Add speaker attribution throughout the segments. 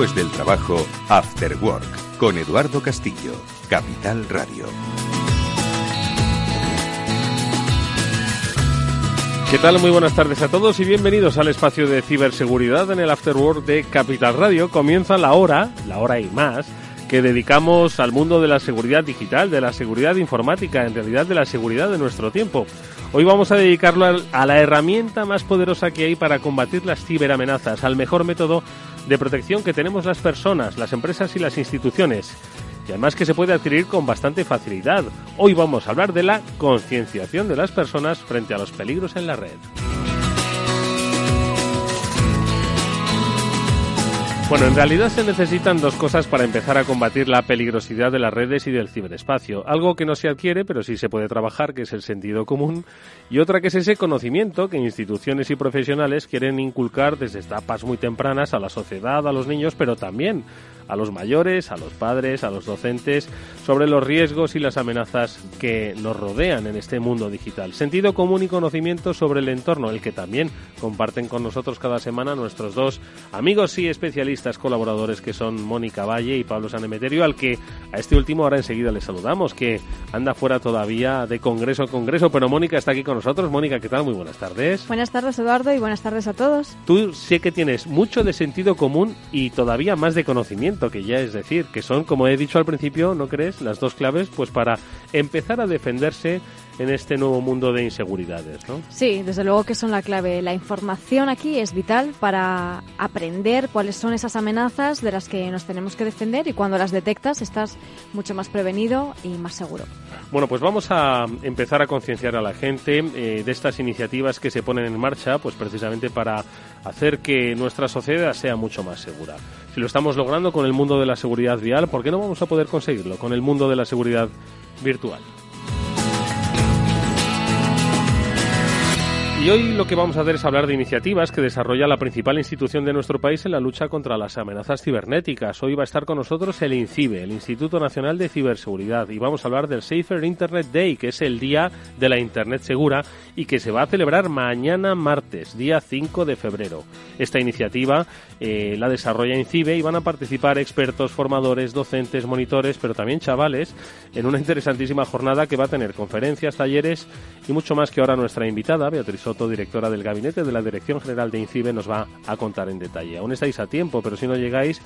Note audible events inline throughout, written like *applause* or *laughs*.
Speaker 1: Después del trabajo, After Work, con Eduardo Castillo, Capital Radio.
Speaker 2: ¿Qué tal? Muy buenas tardes a todos y bienvenidos al espacio de ciberseguridad en el After Work de Capital Radio. Comienza la hora, la hora y más, que dedicamos al mundo de la seguridad digital, de la seguridad informática, en realidad de la seguridad de nuestro tiempo. Hoy vamos a dedicarlo a la herramienta más poderosa que hay para combatir las ciberamenazas, al mejor método de protección que tenemos las personas, las empresas y las instituciones. Y además que se puede adquirir con bastante facilidad. Hoy vamos a hablar de la concienciación de las personas frente a los peligros en la red. Bueno, en realidad se necesitan dos cosas para empezar a combatir la peligrosidad de las redes y del ciberespacio. Algo que no se adquiere, pero sí se puede trabajar, que es el sentido común, y otra que es ese conocimiento que instituciones y profesionales quieren inculcar desde etapas muy tempranas a la sociedad, a los niños, pero también a los mayores, a los padres, a los docentes, sobre los riesgos y las amenazas que nos rodean en este mundo digital. Sentido común y conocimiento sobre el entorno, el que también comparten con nosotros cada semana nuestros dos amigos y especialistas colaboradores que son Mónica Valle y Pablo Sanemeterio, al que a este último ahora enseguida le saludamos, que anda fuera todavía de congreso a congreso, pero Mónica está aquí con nosotros. Mónica, ¿qué tal? Muy buenas tardes.
Speaker 3: Buenas tardes, Eduardo, y buenas tardes a todos.
Speaker 2: Tú sé que tienes mucho de sentido común y todavía más de conocimiento que ya es decir, que son, como he dicho al principio, ¿no crees? Las dos claves, pues para empezar a defenderse en este nuevo mundo de inseguridades, ¿no?
Speaker 3: Sí, desde luego que son la clave. La información aquí es vital para aprender cuáles son esas amenazas de las que nos tenemos que defender y cuando las detectas estás mucho más prevenido y más seguro.
Speaker 2: Bueno, pues vamos a empezar a concienciar a la gente eh, de estas iniciativas que se ponen en marcha, pues precisamente para hacer que nuestra sociedad sea mucho más segura. Si lo estamos logrando con el mundo de la seguridad vial, ¿por qué no vamos a poder conseguirlo con el mundo de la seguridad virtual? Y hoy lo que vamos a hacer es hablar de iniciativas que desarrolla la principal institución de nuestro país en la lucha contra las amenazas cibernéticas. Hoy va a estar con nosotros el INCIBE, el Instituto Nacional de Ciberseguridad, y vamos a hablar del Safer Internet Day, que es el día de la Internet segura y que se va a celebrar mañana martes, día 5 de febrero. Esta iniciativa eh, la desarrolla INCIBE y van a participar expertos, formadores, docentes, monitores, pero también chavales, en una interesantísima jornada que va a tener conferencias, talleres y mucho más que ahora nuestra invitada, Beatriz directora del gabinete de la Dirección General de INCIBE, nos va a contar en detalle. Aún estáis a tiempo, pero si no llegáis,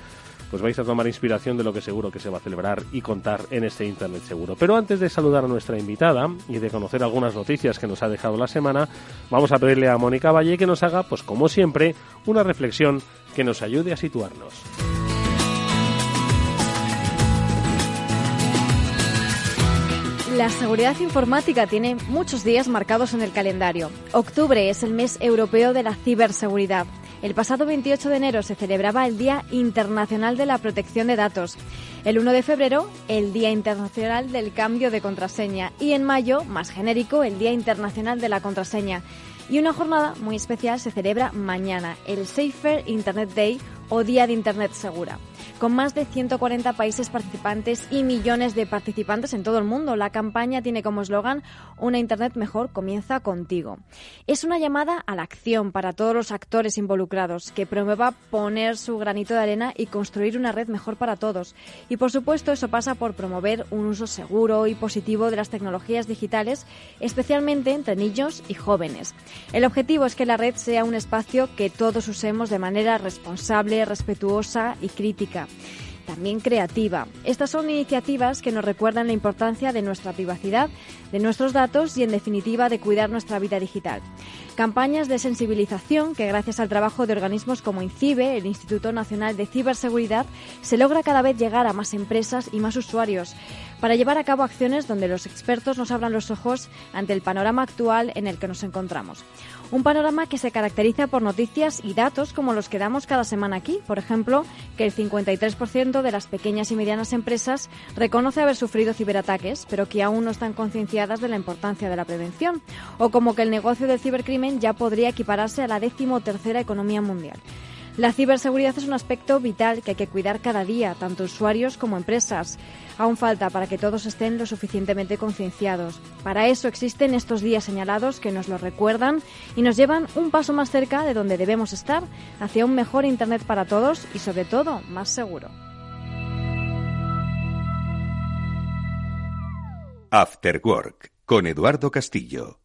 Speaker 2: pues vais a tomar inspiración de lo que seguro que se va a celebrar y contar en este Internet seguro. Pero antes de saludar a nuestra invitada y de conocer algunas noticias que nos ha dejado la semana, vamos a pedirle a Mónica Valle que nos haga, pues como siempre, una reflexión que nos ayude a situarnos.
Speaker 3: La seguridad informática tiene muchos días marcados en el calendario. Octubre es el mes europeo de la ciberseguridad. El pasado 28 de enero se celebraba el Día Internacional de la Protección de Datos. El 1 de febrero, el Día Internacional del Cambio de Contraseña. Y en mayo, más genérico, el Día Internacional de la Contraseña. Y una jornada muy especial se celebra mañana, el Safer Internet Day o Día de Internet Segura. Con más de 140 países participantes y millones de participantes en todo el mundo, la campaña tiene como eslogan Una Internet mejor comienza contigo. Es una llamada a la acción para todos los actores involucrados que promueva poner su granito de arena y construir una red mejor para todos. Y por supuesto eso pasa por promover un uso seguro y positivo de las tecnologías digitales, especialmente entre niños y jóvenes. El objetivo es que la red sea un espacio que todos usemos de manera responsable respetuosa y crítica también creativa. Estas son iniciativas que nos recuerdan la importancia de nuestra privacidad, de nuestros datos y, en definitiva, de cuidar nuestra vida digital. Campañas de sensibilización que, gracias al trabajo de organismos como INCIBE, el Instituto Nacional de Ciberseguridad, se logra cada vez llegar a más empresas y más usuarios para llevar a cabo acciones donde los expertos nos abran los ojos ante el panorama actual en el que nos encontramos. Un panorama que se caracteriza por noticias y datos como los que damos cada semana aquí. Por ejemplo, que el 53% de las pequeñas y medianas empresas reconoce haber sufrido ciberataques, pero que aún no están concienciadas de la importancia de la prevención. O como que el negocio del cibercrimen ya podría equipararse a la decimotercera economía mundial. La ciberseguridad es un aspecto vital que hay que cuidar cada día, tanto usuarios como empresas. Aún falta para que todos estén lo suficientemente concienciados. Para eso existen estos días señalados que nos lo recuerdan y nos llevan un paso más cerca de donde debemos estar, hacia un mejor Internet para todos y sobre todo más seguro.
Speaker 1: After Work con Eduardo Castillo.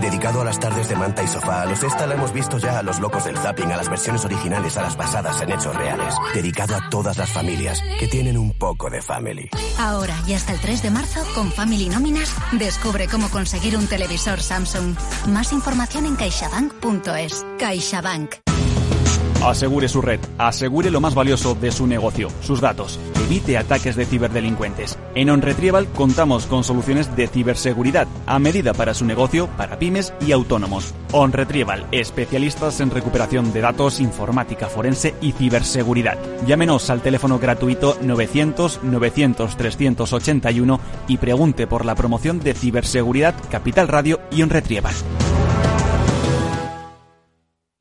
Speaker 4: Dedicado a las tardes de manta y sofá, a los esta la hemos visto ya a los locos del zapping, a las versiones originales, a las basadas en hechos reales. Dedicado a todas las familias que tienen un poco de family.
Speaker 5: Ahora y hasta el 3 de marzo, con Family Nóminas, descubre cómo conseguir un televisor Samsung. Más información en caixabank.es. CaixaBank.
Speaker 6: Asegure su red, asegure lo más valioso de su negocio, sus datos. Evite ataques de ciberdelincuentes. En OnRetrieval contamos con soluciones de ciberseguridad a medida para su negocio, para pymes y autónomos. OnRetrieval, especialistas en recuperación de datos, informática forense y ciberseguridad. Llámenos al teléfono gratuito 900 900 381 y pregunte por la promoción de ciberseguridad Capital Radio y OnRetrieval.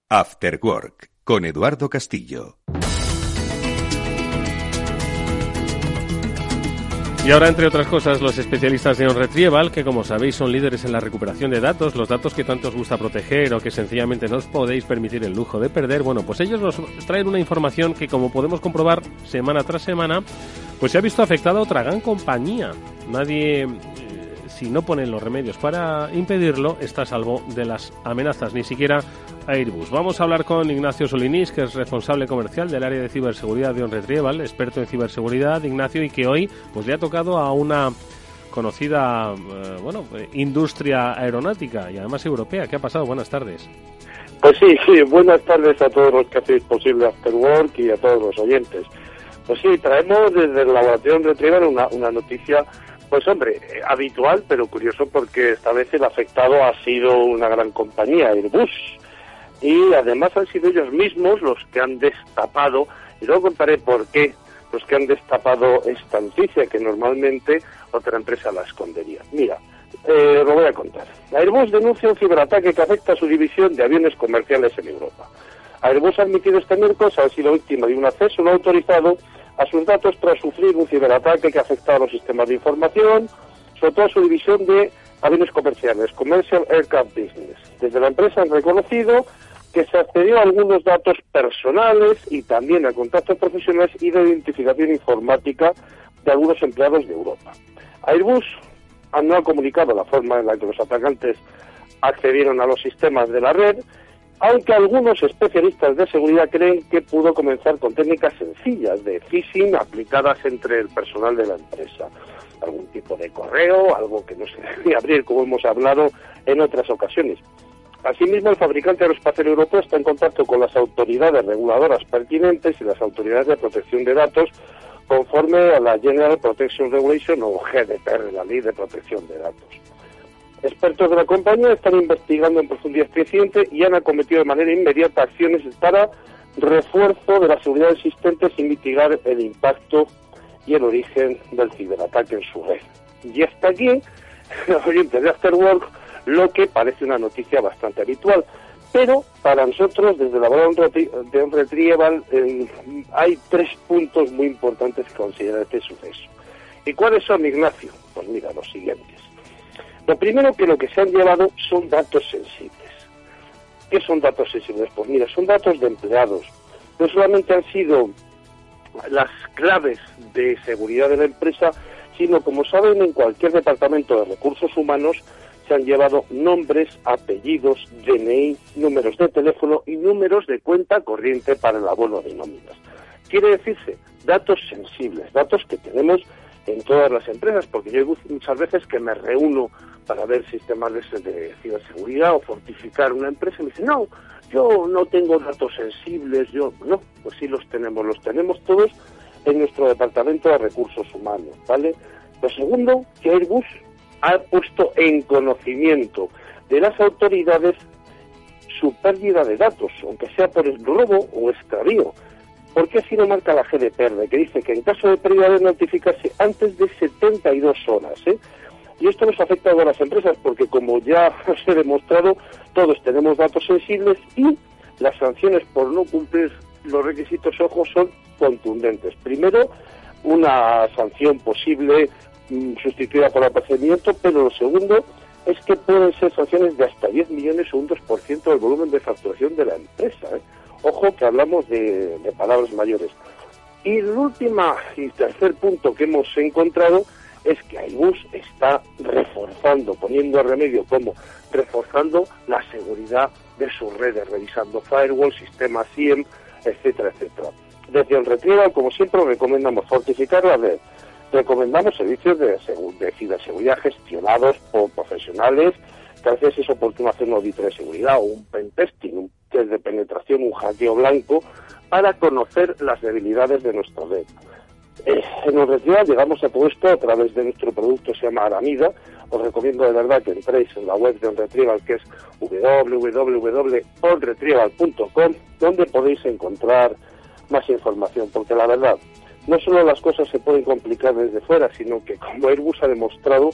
Speaker 1: After Work con Eduardo Castillo.
Speaker 2: Y ahora, entre otras cosas, los especialistas de OnRetrieval, que como sabéis son líderes en la recuperación de datos, los datos que tanto os gusta proteger o que sencillamente no os podéis permitir el lujo de perder, bueno, pues ellos nos traen una información que, como podemos comprobar semana tras semana, pues se ha visto afectada otra gran compañía. Nadie si no ponen los remedios para impedirlo, está a salvo de las amenazas, ni siquiera Airbus. Vamos a hablar con Ignacio Solinís, que es responsable comercial del área de ciberseguridad de OnRetrieval, experto en ciberseguridad, Ignacio, y que hoy pues le ha tocado a una conocida eh, bueno, industria aeronáutica y además europea. ¿Qué ha pasado? Buenas tardes.
Speaker 7: Pues sí, sí, buenas tardes a todos los que hacéis posible After Work y a todos los oyentes. Pues sí, traemos desde el laboratorio Retrieval una, una noticia pues hombre, habitual, pero curioso porque esta vez el afectado ha sido una gran compañía, Airbus. Y además han sido ellos mismos los que han destapado, y luego contaré por qué, los que han destapado esta noticia, que normalmente otra empresa la escondería. Mira, eh, lo voy a contar. Airbus denuncia un ciberataque que afecta a su división de aviones comerciales en Europa. Airbus ha admitido este miércoles ha sido víctima de un acceso no autorizado a sus datos tras sufrir un ciberataque que ha afectado a los sistemas de información, sobre todo a su división de aviones comerciales, Commercial Aircraft Business. Desde la empresa han reconocido que se accedió a algunos datos personales y también a contactos profesionales y de identificación informática de algunos empleados de Europa. Airbus no ha comunicado la forma en la que los atacantes accedieron a los sistemas de la red, aunque algunos especialistas de seguridad creen que pudo comenzar con técnicas sencillas de phishing aplicadas entre el personal de la empresa. Algún tipo de correo, algo que no se *laughs* debía abrir, como hemos hablado en otras ocasiones. Asimismo, el fabricante aeroespacial europeo está en contacto con las autoridades reguladoras pertinentes y las autoridades de protección de datos conforme a la General Protection Regulation o GDPR, la Ley de Protección de Datos. Expertos de la compañía están investigando en profundidad creciente y han acometido de manera inmediata acciones para refuerzo de la seguridad existente sin mitigar el impacto y el origen del ciberataque en su red. Y hasta aquí, *laughs* oyentes de Afterwork, lo que parece una noticia bastante habitual. Pero para nosotros, desde la de un retrieval, eh, hay tres puntos muy importantes que considerar este suceso. ¿Y cuáles son, Ignacio? Pues mira, los siguientes. Lo primero que lo que se han llevado son datos sensibles. ¿Qué son datos sensibles? Pues mira, son datos de empleados. No solamente han sido las claves de seguridad de la empresa, sino, como saben, en cualquier departamento de recursos humanos se han llevado nombres, apellidos, DNI, números de teléfono y números de cuenta corriente para el abono de nóminas. Quiere decirse, datos sensibles, datos que tenemos en todas las empresas, porque yo muchas veces que me reúno para ver sistemas de, ciberseguridad o fortificar una empresa y me dicen, no, yo no tengo datos sensibles, yo, no, pues sí los tenemos, los tenemos todos en nuestro departamento de recursos humanos, ¿vale? Lo segundo, que Airbus ha puesto en conocimiento de las autoridades su pérdida de datos, aunque sea por el robo o extravío. Porque así lo marca la GDPR, que dice que en caso de pérdida de notificarse antes de 72 horas. ¿eh? Y esto nos afecta a las empresas, porque como ya *laughs* os he demostrado, todos tenemos datos sensibles y las sanciones por no cumplir los requisitos ojos son contundentes. Primero, una sanción posible Mm, sustituida por apercibimiento, pero lo segundo es que pueden ser sanciones de hasta 10 millones o un 2% del volumen de facturación de la empresa. ¿eh? Ojo que hablamos de, palabras mayores. Y el último y tercer punto que hemos encontrado es que Airbus está reforzando, poniendo remedio como reforzando la seguridad de sus redes, revisando firewall, sistemas SIEM, etcétera, etcétera. Desde el Retrieval, como siempre, recomendamos fortificar la red, recomendamos servicios de, de ciberseguridad gestionados por profesionales que a veces es oportuno hacer un auditoría de seguridad o un pentesting, un test de penetración, un hackeo blanco, para conocer las debilidades de nuestro red. Eh, en Retrieval llegamos a todo esto a través de nuestro producto, se llama Aramida. Os recomiendo de verdad que entréis en la web de OnRetrieval, que es www.onretrieval.com, donde podéis encontrar más información, porque la verdad, no solo las cosas se pueden complicar desde fuera, sino que como Airbus ha demostrado,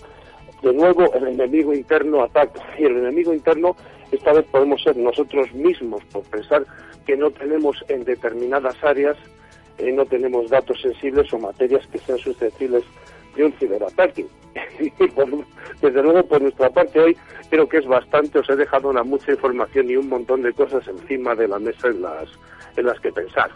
Speaker 7: de nuevo el enemigo interno ataca. Y el enemigo interno esta vez podemos ser nosotros mismos, por pensar que no tenemos en determinadas áreas, eh, no tenemos datos sensibles o materias que sean susceptibles de un ciberataque. *laughs* y desde luego, por nuestra parte hoy, creo que es bastante, os he dejado una mucha información y un montón de cosas encima de la mesa en las, en las que pensar.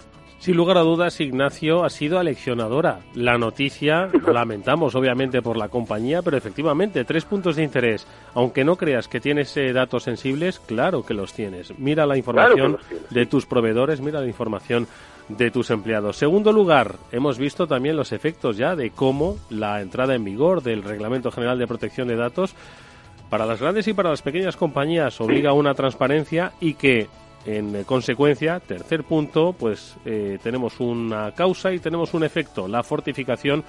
Speaker 2: Sin lugar a dudas, Ignacio ha sido aleccionadora. La noticia, *laughs* lamentamos obviamente por la compañía, pero efectivamente, tres puntos de interés. Aunque no creas que tienes eh, datos sensibles, claro que los tienes. Mira la información de tus proveedores, mira la información de tus empleados. Segundo lugar, hemos visto también los efectos ya de cómo la entrada en vigor del Reglamento General de Protección de Datos para las grandes y para las pequeñas compañías obliga a una transparencia y que en consecuencia, tercer punto, pues eh, tenemos una causa y tenemos un efecto, la fortificación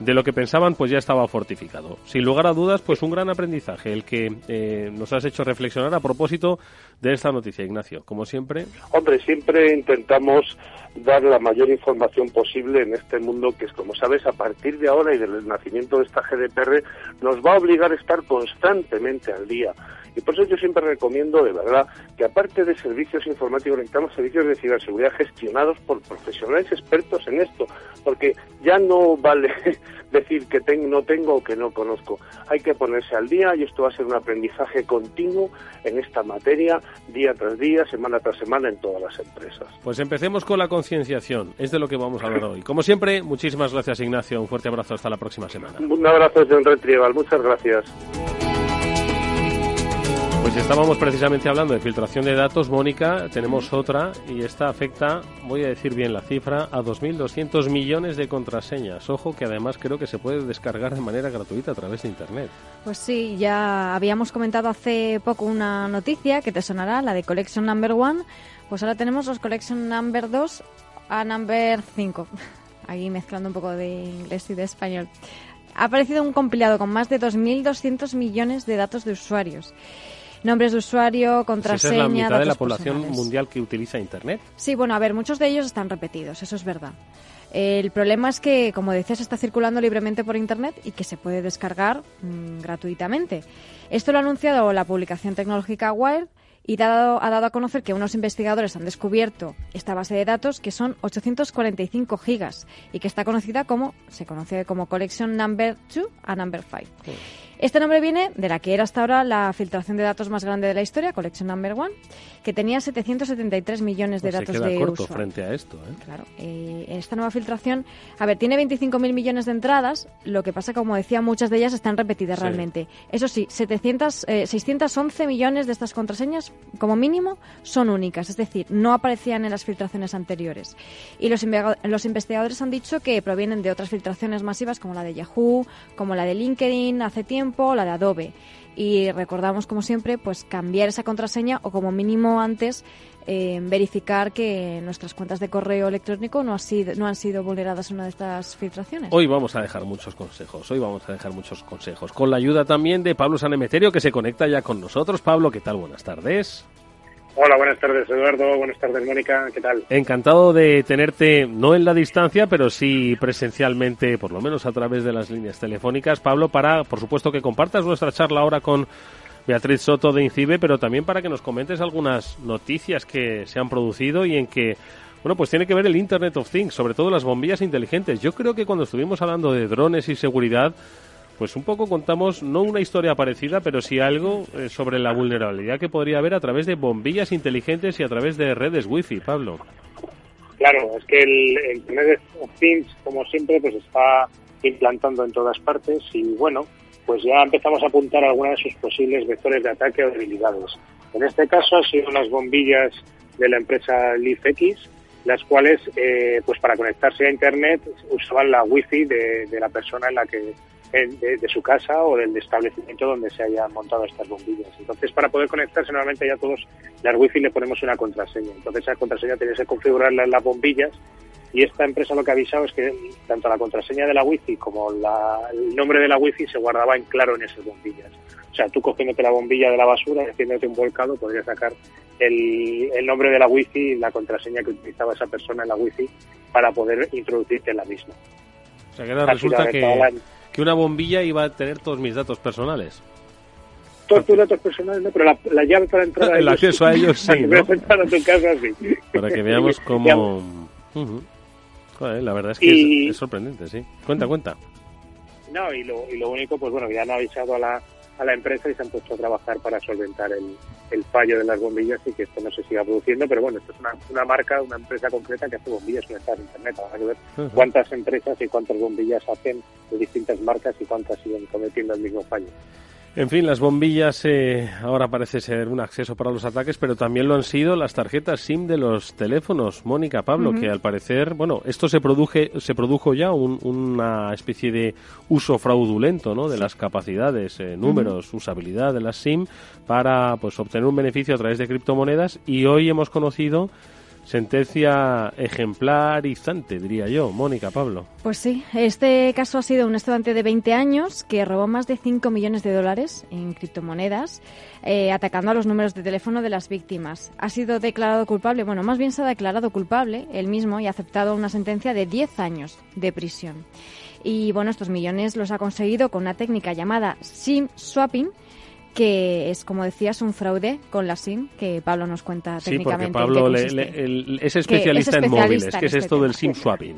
Speaker 2: de lo que pensaban, pues ya estaba fortificado. Sin lugar a dudas, pues un gran aprendizaje, el que eh, nos has hecho reflexionar a propósito de esta noticia, Ignacio. Como siempre.
Speaker 7: Hombre, siempre intentamos dar la mayor información posible en este mundo que es, como sabes, a partir de ahora y del nacimiento de esta GDPR, nos va a obligar a estar constantemente al día. Y por eso yo siempre recomiendo, de verdad, que aparte de servicios informáticos, necesitamos servicios de ciberseguridad gestionados por profesionales expertos en esto, porque ya no vale *laughs* decir que tengo, no tengo o que no conozco. Hay que ponerse al día y esto va a ser un aprendizaje continuo en esta materia, día tras día, semana tras semana, en todas las empresas.
Speaker 2: Pues empecemos con la concienciación, es de lo que vamos a hablar hoy. Como siempre, muchísimas gracias Ignacio, un fuerte abrazo, hasta la próxima semana.
Speaker 7: Un abrazo desde un retrieval, muchas gracias.
Speaker 2: Pues estábamos precisamente hablando de filtración de datos, Mónica, tenemos otra y esta afecta, voy a decir bien la cifra, a 2.200 millones de contraseñas. Ojo que además creo que se puede descargar de manera gratuita a través de Internet.
Speaker 3: Pues sí, ya habíamos comentado hace poco una noticia que te sonará, la de Collection Number One. Pues ahora tenemos los Collection Number 2 a Number 5. *laughs* Ahí mezclando un poco de inglés y de español. Ha aparecido un compilado con más de 2.200 millones de datos de usuarios nombres de usuario, contraseña.
Speaker 2: esa es la mitad de la población mundial que utiliza Internet.
Speaker 3: Sí, bueno, a ver, muchos de ellos están repetidos, eso es verdad. El problema es que, como decías, está circulando libremente por Internet y que se puede descargar mm, gratuitamente. Esto lo ha anunciado la publicación tecnológica Wired y dado, ha dado a conocer que unos investigadores han descubierto esta base de datos que son 845 gigas y que está conocida como, se conoce como Collection Number 2 a Number 5. Este nombre viene de la que era hasta ahora la filtración de datos más grande de la historia, Collection Number One, que tenía 773 millones de
Speaker 2: Pues
Speaker 3: datos
Speaker 2: se queda
Speaker 3: de
Speaker 2: corto frente a esto. ¿eh?
Speaker 3: Claro, eh, esta nueva filtración, a ver, tiene 25.000 millones de entradas, lo que pasa, como decía, muchas de ellas están repetidas
Speaker 2: Sí.
Speaker 3: realmente. Eso sí, 700, eh, 611 millones de estas contraseñas, como mínimo, son únicas, es decir, no aparecían en las filtraciones anteriores. Y los investigadores han dicho que provienen de otras filtraciones masivas como la de Yahoo, como la de LinkedIn hace tiempo, la de Adobe. Y recordamos, como siempre, pues cambiar esa contraseña o como mínimo antes eh, verificar que nuestras cuentas de correo electrónico no, ha sido, no han sido vulneradas en una de estas filtraciones.
Speaker 2: Hoy vamos a dejar muchos consejos, hoy vamos a dejar muchos consejos, con la ayuda también de Pablo Sanemeterio, que se conecta ya con nosotros. Pablo, ¿qué tal? Buenas tardes.
Speaker 8: Hola, buenas tardes Eduardo, buenas tardes Mónica, ¿qué tal?
Speaker 2: Encantado de tenerte, no en la distancia, pero sí presencialmente, por lo menos a través de las líneas telefónicas. Pablo, para, por supuesto, que compartas nuestra charla ahora con Beatriz Soto de Incibe, pero también para que nos comentes algunas noticias que se han producido y en que, bueno, pues tiene que ver el Internet of Things, sobre todo las bombillas inteligentes. Yo creo que cuando estuvimos hablando de drones y seguridad, pues un poco contamos, no una historia parecida, pero sí algo eh, sobre la vulnerabilidad que podría haber a través de bombillas inteligentes y a través de redes wifi, Pablo.
Speaker 8: Claro, es que el, el Internet of Things, como siempre, pues está implantando en todas partes y bueno, pues ya empezamos a apuntar algunas de sus posibles vectores de ataque o debilidades. En este caso han sido las bombillas de la empresa LeafX, las cuales, eh, pues para conectarse a Internet, usaban la wifi de, la persona en la que de, de su casa o del establecimiento donde se hayan montado estas bombillas. Entonces, para poder conectarse, normalmente ya todos las wifi le ponemos una contraseña. Entonces, esa contraseña tiene que configurarla en las bombillas y esta empresa lo que ha avisado es que tanto la contraseña de la wifi como la- el nombre de la wifi se guardaba en claro en esas bombillas. O sea, tú cogiéndote la bombilla de la basura y haciéndote un volcado, podrías sacar el, el nombre de la wifi y la contraseña que utilizaba esa persona en la wifi para poder introducirte en la misma.
Speaker 2: O sea que ahora resulta que,
Speaker 8: la-
Speaker 2: que una bombilla iba a tener todos mis datos personales.
Speaker 8: Todos tus datos personales no, pero la, la llave para entrar a
Speaker 2: El
Speaker 8: ellos
Speaker 2: acceso a ellos sí, *laughs*
Speaker 8: Para
Speaker 2: ¿no?
Speaker 8: entrar a tu casa sí.
Speaker 2: Para que veamos *laughs* cómo... Joder, la verdad es que
Speaker 8: Y-
Speaker 2: es, es sorprendente, sí. Cuenta, cuenta.
Speaker 8: No, y lo, y lo único, pues bueno, ya han avisado a la, a la empresa y se han puesto a trabajar para solventar el, el fallo de las bombillas y que esto no se siga produciendo. Pero bueno, esto es una, una marca, una empresa concreta que hace bombillas conectadas a Internet. Habrá que ver cuántas empresas y cuántas bombillas hacen de distintas marcas y cuántas siguen cometiendo el mismo fallo.
Speaker 2: En fin, las bombillas eh, ahora parece ser un acceso para los ataques, pero también lo han sido las tarjetas SIM de los teléfonos. Mónica, Pablo, que al parecer, bueno, esto se produje, se produjo ya un- una especie de uso fraudulento, ¿no? De las capacidades, eh, números, usabilidad de las SIM para, pues, obtener un beneficio a través de criptomonedas y hoy hemos conocido sentencia ejemplarizante, diría yo. Mónica, Pablo.
Speaker 3: Pues sí, este caso ha sido un estudiante de 20 años que robó más de 5 millones de dólares en criptomonedas, eh, atacando a los números de teléfono de las víctimas. Ha sido declarado culpable, bueno, más bien se ha declarado culpable él mismo y ha aceptado una sentencia de 10 años de prisión. Y bueno, estos millones los ha conseguido con una técnica llamada SIM swapping, que es, como decías, un fraude con la SIM, que Pablo nos cuenta
Speaker 2: Sí, porque
Speaker 3: técnicamente.
Speaker 2: Pablo le- le- el- es especialista en móviles.
Speaker 3: en
Speaker 2: ¿Qué es
Speaker 3: este
Speaker 2: esto
Speaker 3: tema.
Speaker 2: del SIM swapping?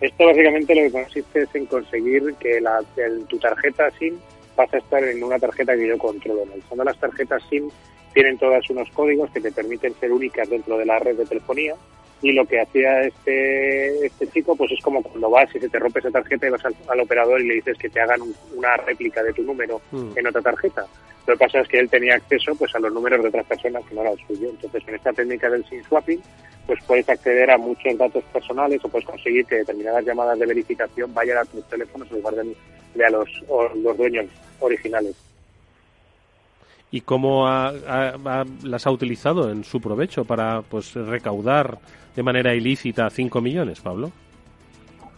Speaker 8: Esto básicamente lo que consiste es en conseguir que la, el- tu tarjeta SIM pase a estar en una tarjeta que yo controlo. En el fondo las tarjetas SIM tienen todas unos códigos que te permiten ser únicas dentro de la red de telefonía y lo que hacía este, este chico pues es como cuando vas y se te rompe esa tarjeta y vas al, al operador y le dices que te hagan un- una réplica de tu número
Speaker 2: Mm.
Speaker 8: en otra tarjeta. Lo que pasa es que él tenía acceso pues a los números de otras personas que no era el suyo. Entonces, en esta técnica del SIM swapping, pues puedes acceder a muchos datos personales o puedes conseguir que determinadas llamadas de verificación vayan a tus teléfonos en lugar de, de a los, o los dueños originales.
Speaker 2: ¿Y cómo ha- ha- ha- las ha utilizado en su provecho para pues recaudar de manera ilícita 5 millones, Pablo?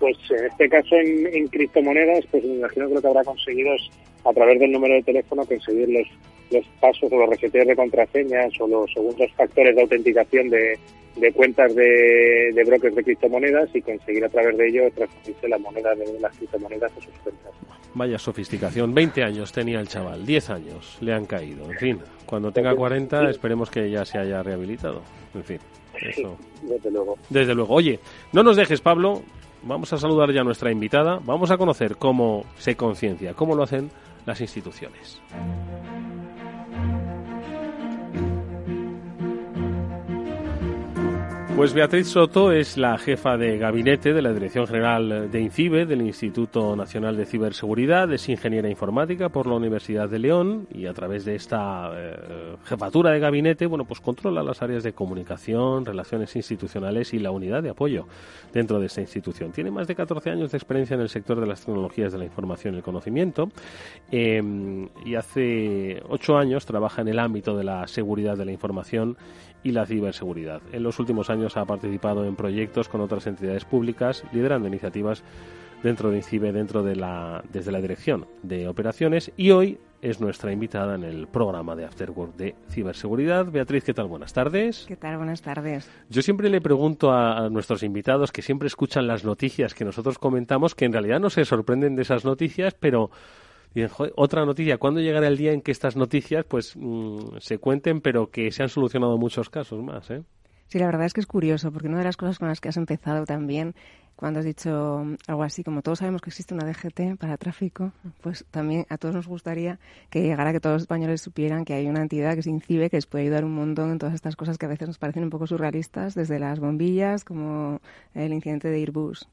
Speaker 8: Pues en este caso en, en criptomonedas, pues me imagino que lo que habrá conseguido es a través del número de teléfono conseguir los, los pasos o los reseteos de contraseñas o los segundos factores de autenticación de, de cuentas de, de brokers de criptomonedas y conseguir a través de ello transferirse la moneda de las criptomonedas a sus cuentas.
Speaker 2: Vaya sofisticación. 20 años tenía el chaval, 10 años le han caído. En fin, cuando tenga 40 esperemos que ya se haya rehabilitado. En fin, eso.
Speaker 8: Desde luego.
Speaker 2: Desde luego. Oye, no nos dejes, Pablo. Vamos a saludar ya a nuestra invitada. Vamos a conocer cómo se conciencia, cómo lo hacen las instituciones. Pues Beatriz Soto es la jefa de gabinete de la Dirección General de INCIBE, del Instituto Nacional de Ciberseguridad, es ingeniera informática por la Universidad de León y a través de esta eh, jefatura de gabinete, bueno, pues controla las áreas de comunicación, relaciones institucionales y la unidad de apoyo dentro de esta institución. Tiene más de 14 años de experiencia en el sector de las tecnologías de la información y el conocimiento eh, y hace ocho años trabaja en el ámbito de la seguridad de la información y la ciberseguridad. En los últimos años ha participado en proyectos con otras entidades públicas, liderando iniciativas dentro de INCIBE, dentro de la, desde la dirección de operaciones y hoy es nuestra invitada en el programa de Afterwork de ciberseguridad. Beatriz, ¿qué tal? Buenas tardes.
Speaker 9: ¿Qué tal? Buenas tardes.
Speaker 2: Yo siempre le pregunto a, nuestros invitados que siempre escuchan las noticias que nosotros comentamos, que en realidad no se sorprenden de esas noticias, pero otra noticia, ¿cuándo llegará el día en que estas noticias pues mm, se cuenten, pero que se han solucionado muchos casos más? ¿eh?
Speaker 9: Sí, la verdad es que es curioso, porque una de las cosas con las que has empezado también, cuando has dicho algo así, como todos sabemos que existe una DGT para tráfico, pues también a todos nos gustaría que llegara que todos los españoles supieran que hay una entidad que se INCIBE que les puede ayudar un montón en todas estas cosas que a veces nos parecen un poco surrealistas, desde las bombillas como el incidente de Airbus.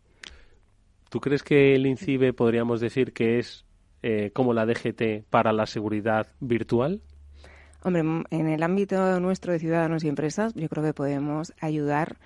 Speaker 2: ¿Tú crees que el INCIBE podríamos decir que es eh, como la DGT para la seguridad virtual?
Speaker 9: Hombre, en el ámbito nuestro de ciudadanos y empresas, yo creo que podemos ayudar,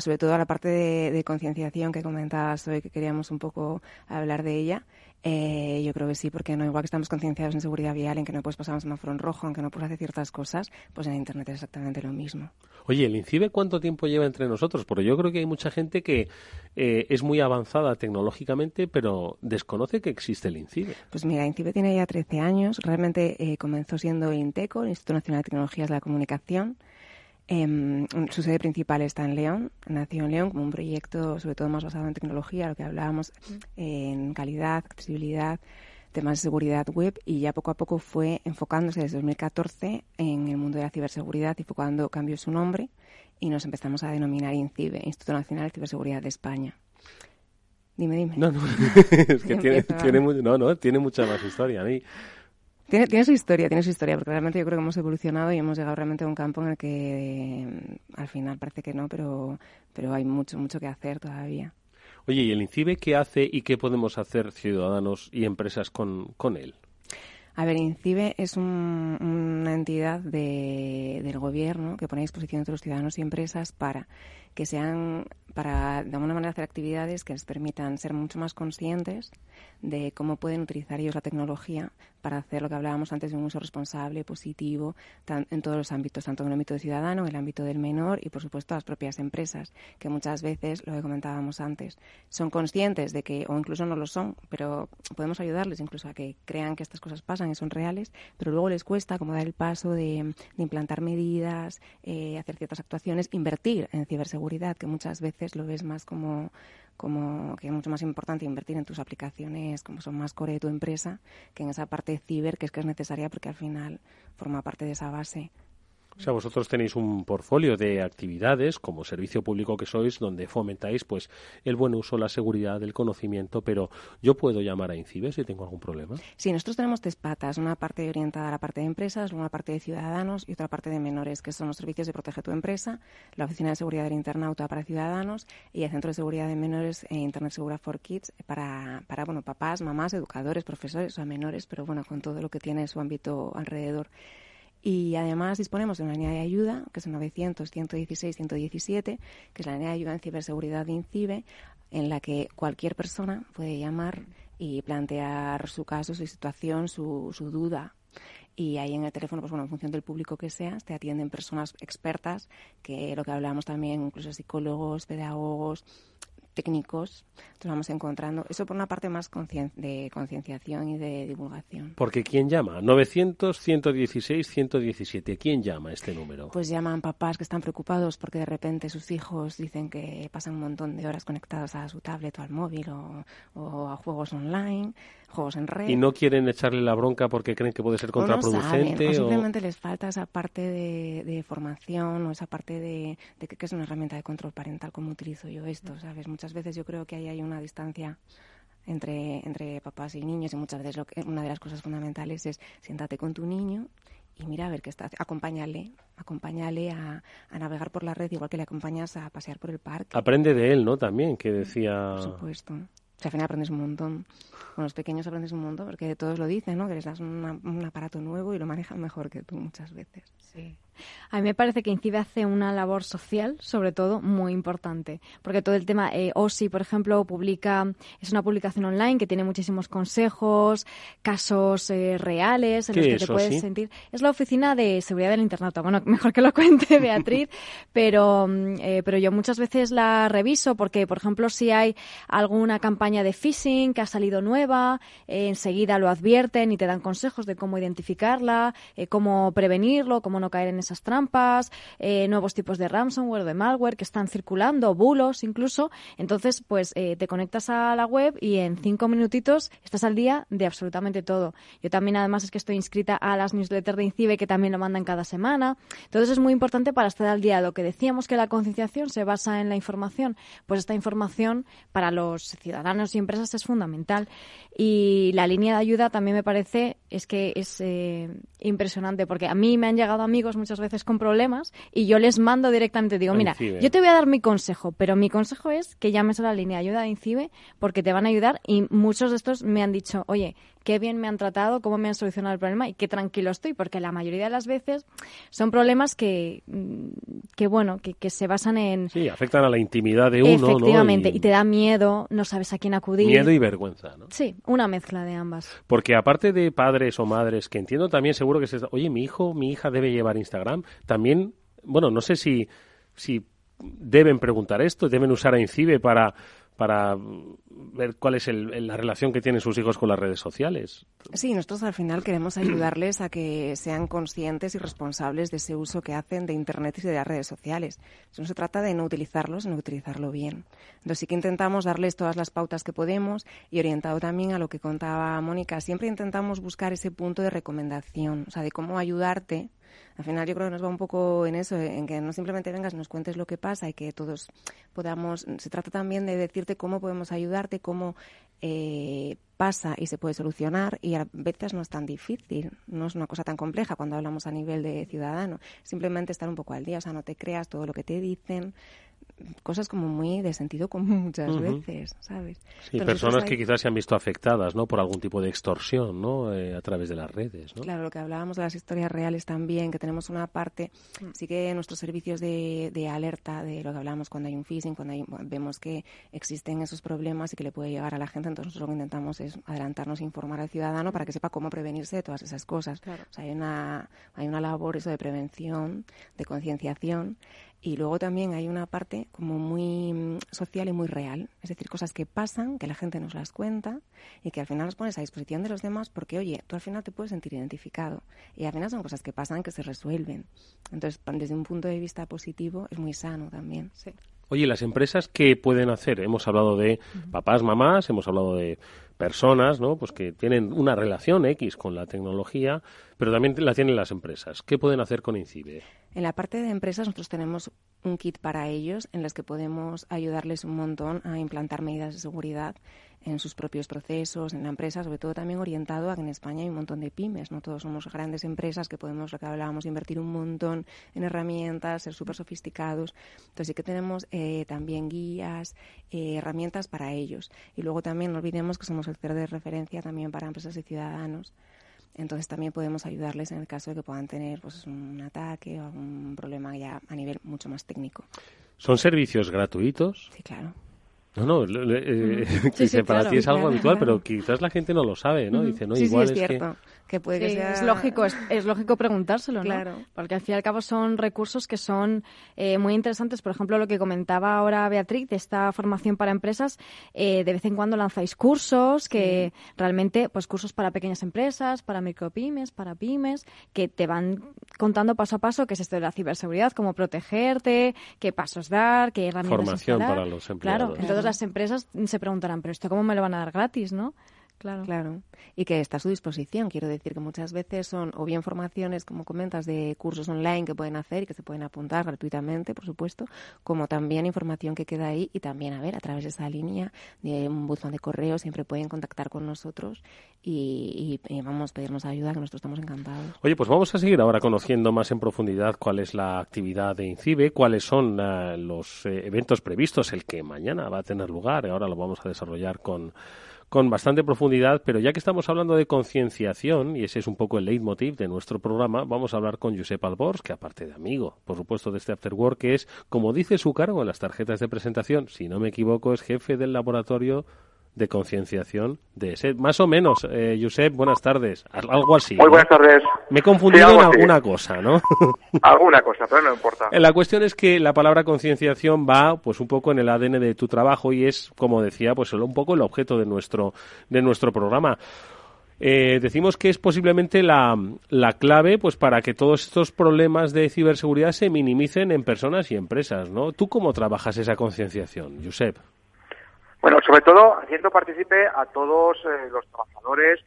Speaker 9: sobre todo a la parte de, de concienciación que comentabas hoy, que queríamos un poco hablar de ella, eh, yo creo que sí, porque no igual que estamos concienciados en seguridad vial, en que no puedes pasar un semáforo en rojo, en que no puedes hacer ciertas cosas, pues en Internet es exactamente lo mismo.
Speaker 2: Oye, ¿el INCIBE cuánto tiempo lleva entre nosotros? Porque yo creo que hay mucha gente que eh, es muy avanzada tecnológicamente, pero desconoce que existe el INCIBE.
Speaker 9: Pues mira, INCIBE tiene ya 13 años. Realmente eh, comenzó siendo INTECO, el Instituto Nacional de Tecnologías de la Comunicación. Em, su sede principal está en León, nació en León como un proyecto sobre todo más basado en tecnología, lo que hablábamos en calidad, accesibilidad, temas de seguridad web y ya poco a poco fue enfocándose desde 2014 en el mundo de la ciberseguridad y fue cuando cambió su nombre y nos empezamos a denominar INCIBE, Instituto Nacional de Ciberseguridad de España. Dime, dime.
Speaker 2: No, no, *laughs* es que *laughs* tiene, tiene, no, no, tiene mucha más historia. A mí
Speaker 9: tiene, tiene su historia, tiene su historia, porque realmente yo creo que hemos evolucionado y hemos llegado realmente a un campo en el que mm, al final parece que no, pero, pero hay mucho, mucho que hacer todavía.
Speaker 2: Oye, ¿y el INCIBE qué hace y qué podemos hacer ciudadanos y empresas con, con él?
Speaker 9: A ver, INCIBE es una entidad de, del gobierno que pone a disposición de los ciudadanos y empresas para que sean, para de alguna manera hacer actividades que les permitan ser mucho más conscientes de cómo pueden utilizar ellos la tecnología para hacer lo que hablábamos antes de un uso responsable, positivo, en todos los ámbitos, tanto en el ámbito ciudadano, en el ámbito del menor y, por supuesto, las propias empresas, que muchas veces, lo que comentábamos antes, son conscientes de que, o incluso no lo son, pero podemos ayudarles incluso a que crean que estas cosas pasan y son reales, pero luego les cuesta como dar el paso de, implantar medidas, eh, hacer ciertas actuaciones, invertir en ciberseguridad, que muchas veces lo ves más como como que es mucho más importante invertir en tus aplicaciones como son más core de tu empresa que en esa parte ciber que es que es necesaria porque al final forma parte de esa base
Speaker 2: o sea, vosotros tenéis un portfolio de actividades como servicio público que sois donde fomentáis pues el buen uso, la seguridad, el conocimiento, pero yo puedo llamar a INCIBE si tengo algún problema.
Speaker 9: Sí, nosotros tenemos tres patas, una parte orientada a la parte de empresas, una parte de ciudadanos y otra parte de menores, que son los servicios de Protege tu empresa, la Oficina de Seguridad del Internauta para ciudadanos y el Centro de Seguridad de Menores e Internet Segura for Kids para, para bueno, papás, mamás, educadores, profesores, o sea, menores, pero bueno, con todo lo que tiene su ámbito alrededor. Y además disponemos de una línea de ayuda, que es el 900-116-117, que es la línea de ayuda en ciberseguridad de INCIBE, en la que cualquier persona puede llamar y plantear su caso, su situación, su, su duda. Y ahí en el teléfono, pues bueno, en función del público que seas, te atienden personas expertas, que lo que hablábamos también, incluso psicólogos, pedagogos, técnicos, nos vamos encontrando. Eso por una parte más de concienciación y de divulgación.
Speaker 2: Porque ¿quién llama? 900-116-117. ¿Quién llama este número?
Speaker 9: Pues llaman papás que están preocupados porque de repente sus hijos dicen que pasan un montón de horas conectados a su tablet o al móvil o, o a juegos online juegos en red.
Speaker 2: Y no quieren echarle la bronca porque creen que puede ser contraproducente.
Speaker 9: O, simplemente les falta esa parte de, formación o esa parte de, que, es una herramienta de control parental, como utilizo yo esto, ¿sabes? Muchas veces yo creo que ahí hay una distancia entre, entre papás y niños y muchas veces lo que, una de las cosas fundamentales es siéntate con tu niño y mira a ver qué está acompáñale acompáñale a, a, navegar por la red igual que le acompañas a pasear por el parque
Speaker 2: aprende de él no también que decía
Speaker 9: por supuesto o sea, al final aprendes un montón. Con los pequeños aprendes un montón, porque todos lo dicen, ¿no? Que les das un aparato nuevo y lo manejan mejor que tú muchas veces.
Speaker 3: Sí. A mí me parece que INCIBE hace una labor social, sobre todo, muy importante. Porque todo el tema, eh, OSI, por ejemplo, publica, es una publicación online que tiene muchísimos consejos, casos eh, reales en los que te puedes sentir. Es la oficina de seguridad del internato. Bueno, *laughs* mejor que lo cuente Beatriz, *laughs* pero, mm, eh, pero yo muchas veces la reviso porque, por ejemplo, si hay alguna campaña de phishing que ha salido nueva, eh, enseguida lo advierten y te dan consejos de cómo identificarla, cómo prevenirlo, cómo no caer en esas trampas, eh, nuevos tipos de ransomware, de malware que están circulando, bulos incluso. Entonces, pues eh, te conectas a la web y en cinco minutitos estás al día de absolutamente todo. Yo también, además, es que estoy inscrita a las newsletters de INCIBE que también lo mandan cada semana. Entonces, es muy importante para estar al día. Lo que decíamos que la concienciación se basa en la información, pues esta información para los ciudadanos y empresas es fundamental. Y la línea de ayuda también me parece es que es eh, impresionante porque a mí me han llegado amigos muchas veces con problemas y yo les mando directamente, digo, mira, yo te voy a dar mi consejo, pero mi consejo es que llames a la línea de ayuda de INCIBE porque te van a ayudar y muchos de estos me han dicho, oye, qué bien me han tratado, cómo me han solucionado el problema y qué tranquilo estoy, porque la mayoría de las veces son problemas que, mm, que bueno, que, que se basan en...
Speaker 2: Sí, afectan a la intimidad de uno,
Speaker 3: Efectivamente, y... te da miedo, no sabes a quién acudir.
Speaker 2: Miedo y vergüenza, ¿no?
Speaker 3: Sí, una mezcla de ambas.
Speaker 2: Porque aparte de padres o madres, que entiendo también seguro que se... Oye, mi hijo, mi hija debe llevar Instagram, también, bueno, no sé si, si deben preguntar esto, deben usar a Incibe para para ver cuál es la relación que tienen sus hijos con las redes sociales.
Speaker 9: Sí, nosotros al final queremos ayudarles a que sean conscientes y responsables de ese uso que hacen de Internet y de las redes sociales. no se trata de no utilizarlo, sino utilizarlo bien. Entonces sí que intentamos darles todas las pautas que podemos y orientado también a lo que contaba Mónica, siempre intentamos buscar ese punto de recomendación, o sea, de cómo ayudarte al final yo creo que nos va un poco en eso, en que no simplemente vengas y nos cuentes lo que pasa y que todos podamos, se trata también de decirte cómo podemos ayudarte, cómo eh, pasa y se puede solucionar y a veces no es tan difícil, no es una cosa tan compleja cuando hablamos a nivel de ciudadano, simplemente estar un poco al día, o sea, no te creas todo lo que te dicen, cosas como muy de sentido común muchas veces, ¿sabes?
Speaker 2: Sí, personas que quizás se han visto afectadas, ¿no? Por algún tipo de extorsión, ¿no? Eh, a través de las redes, ¿no?
Speaker 9: Claro, lo que hablábamos de las historias reales también, que tenemos una parte, mm. sí que nuestros servicios de, de alerta, de lo que hablábamos cuando hay un phishing, cuando vemos que existen esos problemas y que le puede llegar a la gente, entonces nosotros lo que intentamos es adelantarnos e informar al ciudadano para que sepa cómo prevenirse de todas esas cosas. Claro. O sea, hay una, hay una labor eso de prevención, de concienciación y luego también hay una parte como muy mm, social y muy real, es decir, cosas que pasan, que la gente nos las cuenta y que al final nos pones a disposición de los demás porque, oye, tú al final te puedes sentir identificado y al final son cosas que pasan que se resuelven. Entonces, desde un punto de vista positivo es muy sano también. Sí.
Speaker 2: Oye, las empresas qué pueden hacer? Hemos hablado de papás, mamás, hemos hablado de personas, ¿no? Pues que tienen una relación X con la tecnología, pero también la tienen las empresas. ¿Qué pueden hacer con INCIBE?
Speaker 9: En la parte de empresas nosotros tenemos un kit para ellos en los que podemos ayudarles un montón a implantar medidas de seguridad en sus propios procesos, en la empresa, sobre todo también orientado a que en España hay un montón de pymes, no todos somos grandes empresas que podemos, lo que hablábamos, invertir un montón en herramientas, ser súper sofisticados. Entonces sí que tenemos eh, también guías, eh, herramientas para ellos. Y luego también no olvidemos que somos el CER de referencia también para empresas y ciudadanos. Entonces también podemos ayudarles en el caso de que puedan tener pues, un ataque o algún problema ya a nivel mucho más técnico.
Speaker 2: ¿Son servicios gratuitos?
Speaker 9: Sí, claro.
Speaker 2: No, no, eh, *laughs* para ti es algo habitual, pero quizás la gente no lo sabe, ¿no?
Speaker 9: Dice, no, igual es, cierto que puede que
Speaker 3: sea... Es lógico, es, lógico preguntárselo, ¿no? Claro. Porque al fin y al cabo son recursos que son eh, muy interesantes. Por ejemplo, lo que comentaba ahora Beatriz de esta formación para empresas, eh, de vez en cuando lanzáis cursos que realmente, pues cursos para pequeñas empresas, para micropymes, para pymes, que te van contando paso a paso qué es esto de la ciberseguridad, cómo protegerte, qué pasos dar, qué herramientas
Speaker 2: Formación para los empleados.
Speaker 3: Claro, entonces las empresas se preguntarán, pero esto cómo me lo van a dar gratis, ¿no?
Speaker 9: Claro. claro. Y que está a su disposición. Quiero decir que muchas veces son o bien formaciones, como comentas, de cursos online que pueden hacer y que se pueden apuntar gratuitamente, por supuesto, como también información que queda ahí y también, a ver, a través de esa línea de un buzón de correo siempre pueden contactar con nosotros y, vamos a pedirnos ayuda, que nosotros estamos encantados.
Speaker 2: Oye, pues vamos a seguir ahora conociendo más en profundidad cuál es la actividad de INCIBE, cuáles son eh, los eh, eventos previstos, el que mañana va a tener lugar. Ahora lo vamos a desarrollar con con bastante profundidad, pero ya que estamos hablando de concienciación, y ese es un poco el leitmotiv de nuestro programa, vamos a hablar con Josep Albors, que aparte de amigo, por supuesto, de este After Work, que es, como dice su cargo en las tarjetas de presentación, si no me equivoco, es jefe del laboratorio de concienciación de ese. Más o menos, eh, Josep, buenas tardes. Algo así.
Speaker 10: Muy buenas tardes.
Speaker 2: Me he confundido en alguna cosa, ¿no? *laughs*
Speaker 10: alguna cosa, pero no importa.
Speaker 2: La cuestión es que la palabra concienciación va pues un poco en el ADN de tu trabajo y es, como decía, pues un poco el objeto de nuestro, de nuestro programa. Eh, decimos que es posiblemente la, la, clave pues para que todos estos problemas de ciberseguridad se minimicen en personas y empresas, ¿no? ¿Tú cómo trabajas esa concienciación, Josep?
Speaker 10: Bueno, sobre todo haciendo partícipe a todos eh, los trabajadores,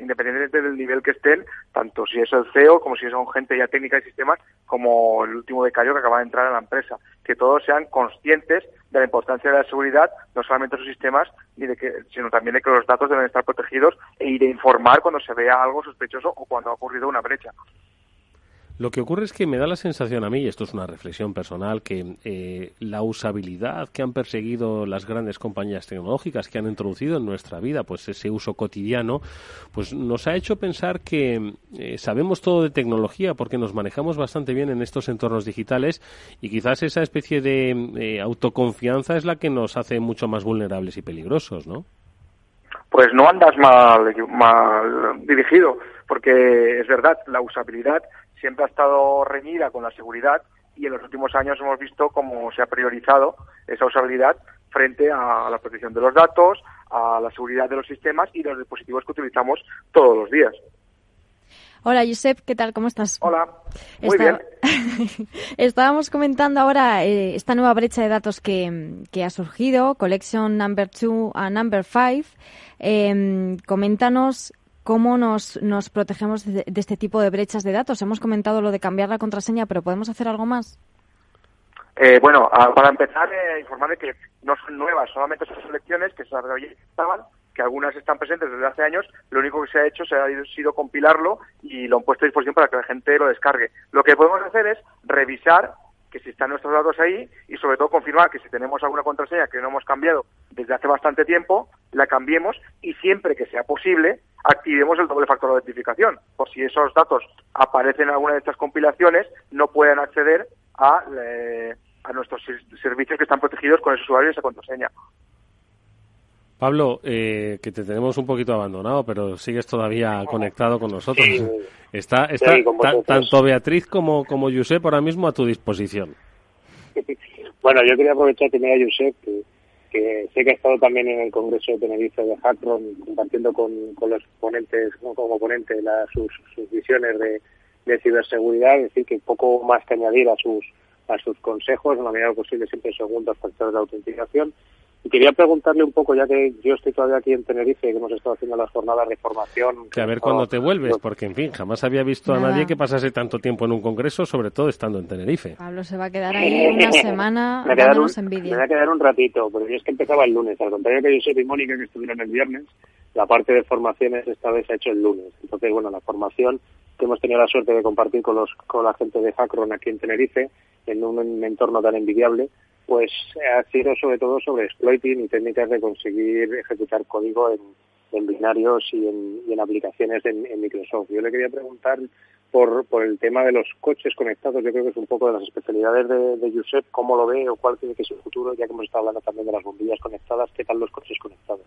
Speaker 10: independientemente del nivel que estén, tanto si es el CEO como si son gente ya técnica de sistemas, como el último becario que acaba de entrar a la empresa. Que todos sean conscientes de la importancia de la seguridad, no solamente de sus sistemas, de que, sino también de que los datos deben estar protegidos e ir a informar cuando se vea algo sospechoso o cuando ha ocurrido una brecha.
Speaker 2: Lo que ocurre es que me da la sensación a mí, y esto es una reflexión personal, que eh, la usabilidad que han perseguido las grandes compañías tecnológicas que han introducido en nuestra vida, pues ese uso cotidiano, pues nos ha hecho pensar que eh, sabemos todo de tecnología porque nos manejamos bastante bien en estos entornos digitales y quizás esa especie de eh, autoconfianza es la que nos hace mucho más vulnerables y peligrosos, ¿no?
Speaker 10: Pues no andas mal, mal dirigido, porque es verdad, la usabilidad siempre ha estado reñida con la seguridad y en los últimos años hemos visto cómo se ha priorizado esa usabilidad frente a la protección de los datos, a la seguridad de los sistemas y de los dispositivos que utilizamos todos los días.
Speaker 3: Hola, Josep, ¿qué tal? ¿Cómo estás?
Speaker 10: Hola, muy bien. *laughs*
Speaker 3: Estábamos comentando ahora eh, esta nueva brecha de datos que, ha surgido, Collection Number 2 a Number 5. Em, coméntanos ¿Cómo nos, nos protegemos de, este tipo de brechas de datos? Hemos comentado lo de cambiar la contraseña, pero ¿podemos hacer algo más?
Speaker 10: Eh, bueno, para empezar, eh, informarle que no son nuevas, solamente son selecciones que se estaban, que algunas están presentes desde hace años, lo único que se ha hecho se ha sido compilarlo y lo han puesto a disposición para que la gente lo descargue. Lo que podemos hacer es revisar que si están nuestros datos ahí y sobre todo confirmar que si tenemos alguna contraseña que no hemos cambiado desde hace bastante tiempo, la cambiemos y siempre que sea posible activemos el doble factor de identificación. Por si esos datos aparecen en alguna de estas compilaciones, no pueden acceder a, eh, a nuestros servicios que están protegidos con ese usuario y esa contraseña.
Speaker 2: Pablo, eh, que te tenemos un poquito abandonado, pero sigues todavía conectado con nosotros. Está, está tanto Beatriz como, como Josep ahora mismo a tu disposición. *laughs*
Speaker 8: bueno, yo quería aprovechar que me Josep, que, sé que ha estado también en el Congreso de Tenerife de Hackron compartiendo con, los ponentes, como ponente, sus, visiones de, ciberseguridad, es decir, que poco más que añadir a sus a sus consejos, en la medida posible siempre segundos factores de autenticación y quería preguntarle un poco, ya que yo estoy todavía aquí en Tenerife, que hemos estado haciendo las jornadas de formación.
Speaker 2: Que a ver cuándo te vuelves, porque en fin, jamás había visto a nadie que pasase tanto tiempo en un congreso, sobre todo estando en Tenerife.
Speaker 3: Pablo se va a quedar ahí una *laughs* semana,
Speaker 8: me dándonos envidia. Me va a quedar un ratito, porque yo es que empezaba el lunes, al contrario que yo soy y Mónica que estuvieron el viernes, la parte de formaciones esta vez se ha hecho el lunes. Entonces, bueno, la formación que hemos tenido la suerte de compartir con, los, con la gente de Hackron aquí en Tenerife, en un entorno tan envidiable, pues ha sido sobre todo sobre exploiting y técnicas de conseguir ejecutar código en, binarios y en, aplicaciones en, Microsoft. Yo le quería preguntar por, por el tema de los coches conectados. Yo creo que es un poco de las especialidades de, de Josep. ¿Cómo lo ve o cuál tiene que ser el futuro? Ya que hemos estado hablando también de las bombillas conectadas, ¿qué tal los coches conectados?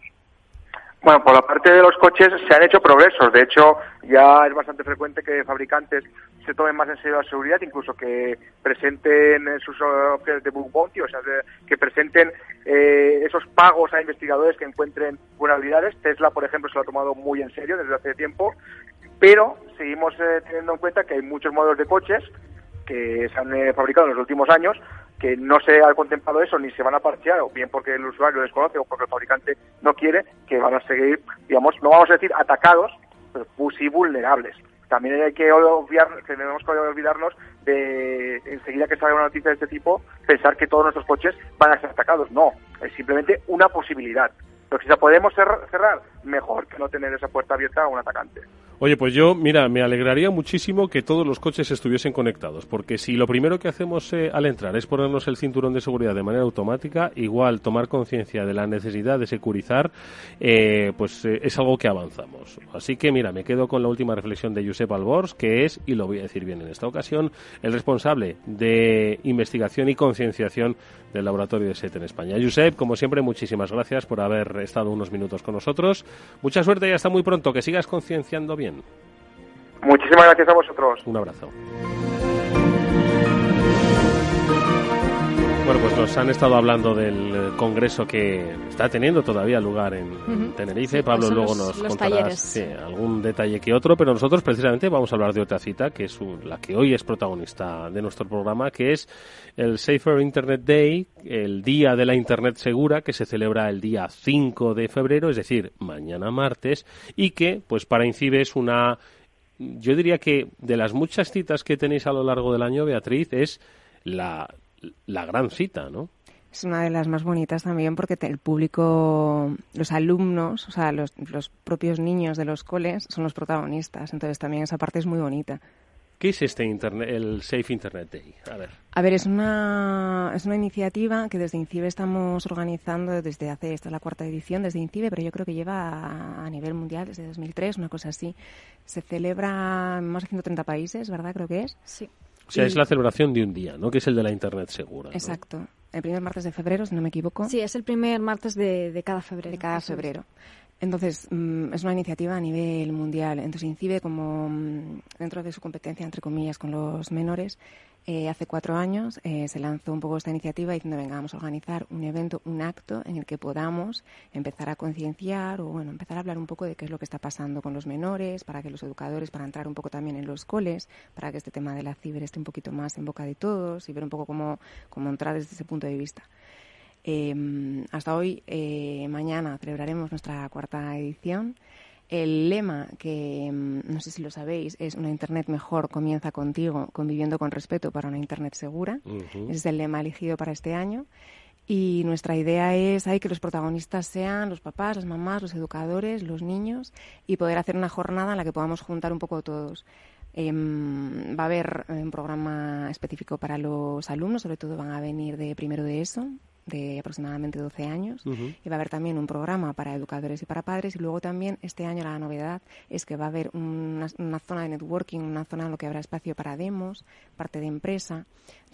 Speaker 10: Bueno, por la parte de los coches se han hecho progresos. De hecho, ya es bastante frecuente que fabricantes se tomen más en serio la seguridad, incluso que presenten sus opciones de bug bounty, o sea, que presenten eh, esos pagos a investigadores que encuentren vulnerabilidades. Tesla, por ejemplo, se lo ha tomado muy en serio desde hace tiempo, pero seguimos eh, teniendo en cuenta que hay muchos modelos de coches que se han eh, fabricado en los últimos años que no se ha contemplado eso ni se van a parchear, o bien porque el usuario desconoce o porque el fabricante no quiere, que van a seguir, digamos, no vamos a decir atacados, pero y vulnerables. También hay que obviar, tenemos que olvidarnos de enseguida que salga una noticia de este tipo, pensar que todos nuestros coches van a ser atacados. No, es simplemente una posibilidad. Pero si la podemos cerrar, mejor que no tener esa puerta abierta a un atacante.
Speaker 2: Oye, pues yo, mira, me alegraría muchísimo que todos los coches estuviesen conectados, porque si lo primero que hacemos eh, al entrar es ponernos el cinturón de seguridad de manera automática, igual tomar conciencia de la necesidad de securizar, eh, pues eh, es algo que avanzamos. Así que, mira, me quedo con la última reflexión de Josep Albors, que es, y lo voy a decir bien en esta ocasión, el responsable de investigación y concienciación del laboratorio de SET en España. Josep, como siempre, muchísimas gracias por haber estado unos minutos con nosotros. Mucha suerte y hasta muy pronto. Que sigas concienciando bien.
Speaker 10: Muchísimas gracias a vosotros.
Speaker 2: Un abrazo. Bueno, pues nos han estado hablando del congreso que está teniendo todavía lugar en Tenerife. Pablo luego nos contará algún detalle que otro, pero nosotros precisamente vamos a hablar de otra cita, que es la que hoy es protagonista de nuestro programa, que es el Safer Internet Day, el Día de la Internet Segura, que se celebra el día 5 de febrero, es decir, mañana martes, y que, pues para INCIBE es una, yo diría que de las muchas citas que tenéis a lo largo del año, Beatriz, es la la gran cita, ¿no?
Speaker 9: Es una de las más bonitas también porque el público, los alumnos, o sea, los, propios niños de los coles son los protagonistas. Entonces también esa parte es muy bonita.
Speaker 2: ¿Qué es este internet, el Safe Internet Day? A ver.
Speaker 9: A ver, es una, es una iniciativa que desde INCIBE estamos organizando desde hace, esta es la cuarta edición desde INCIBE, pero yo creo que lleva a, a nivel mundial desde 2003, una cosa así. Se celebra en más de 130 países, ¿verdad? Creo que es.
Speaker 3: Sí.
Speaker 2: O sea, es la celebración de un día, ¿no? Que es el de la Internet segura.
Speaker 9: Exacto. El primer martes de febrero, si no me equivoco.
Speaker 3: Sí, es el primer martes de, cada febrero.
Speaker 9: De cada febrero. Entonces, mm, es una iniciativa a nivel mundial. Entonces, incide como mm, dentro de su competencia, entre comillas, con los menores, eh, hace cuatro años eh, se lanzó un poco esta iniciativa diciendo, venga, vamos a organizar un evento, un acto en el que podamos empezar a concienciar o, bueno, empezar a hablar un poco de qué es lo que está pasando con los menores, para que los educadores, para entrar un poco también en los coles, para que este tema de la ciber esté un poquito más en boca de todos y ver un poco cómo, cómo entrar desde ese punto de vista. Em, hasta hoy, eh, mañana, celebraremos nuestra cuarta edición. El lema, que mm, no sé si lo sabéis, es una Internet mejor comienza contigo, conviviendo con respeto para una Internet segura. Ese es el lema elegido para este año. Y nuestra idea es hay que los protagonistas sean los papás, las mamás, los educadores, los niños y poder hacer una jornada en la que podamos juntar un poco todos. Em, va a haber un programa específico para los alumnos, sobre todo van a venir de primero de eso, de aproximadamente 12 años. Y va a haber también un programa para educadores y para padres. Y luego también este año la novedad es que va a haber una, una, zona de networking, una zona en la que habrá espacio para demos, parte de empresa.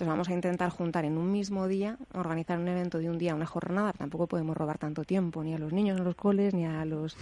Speaker 9: Entonces vamos a intentar juntar en un mismo día, organizar un evento de un día, una jornada. Tampoco podemos robar tanto tiempo ni a los niños en los coles ni a los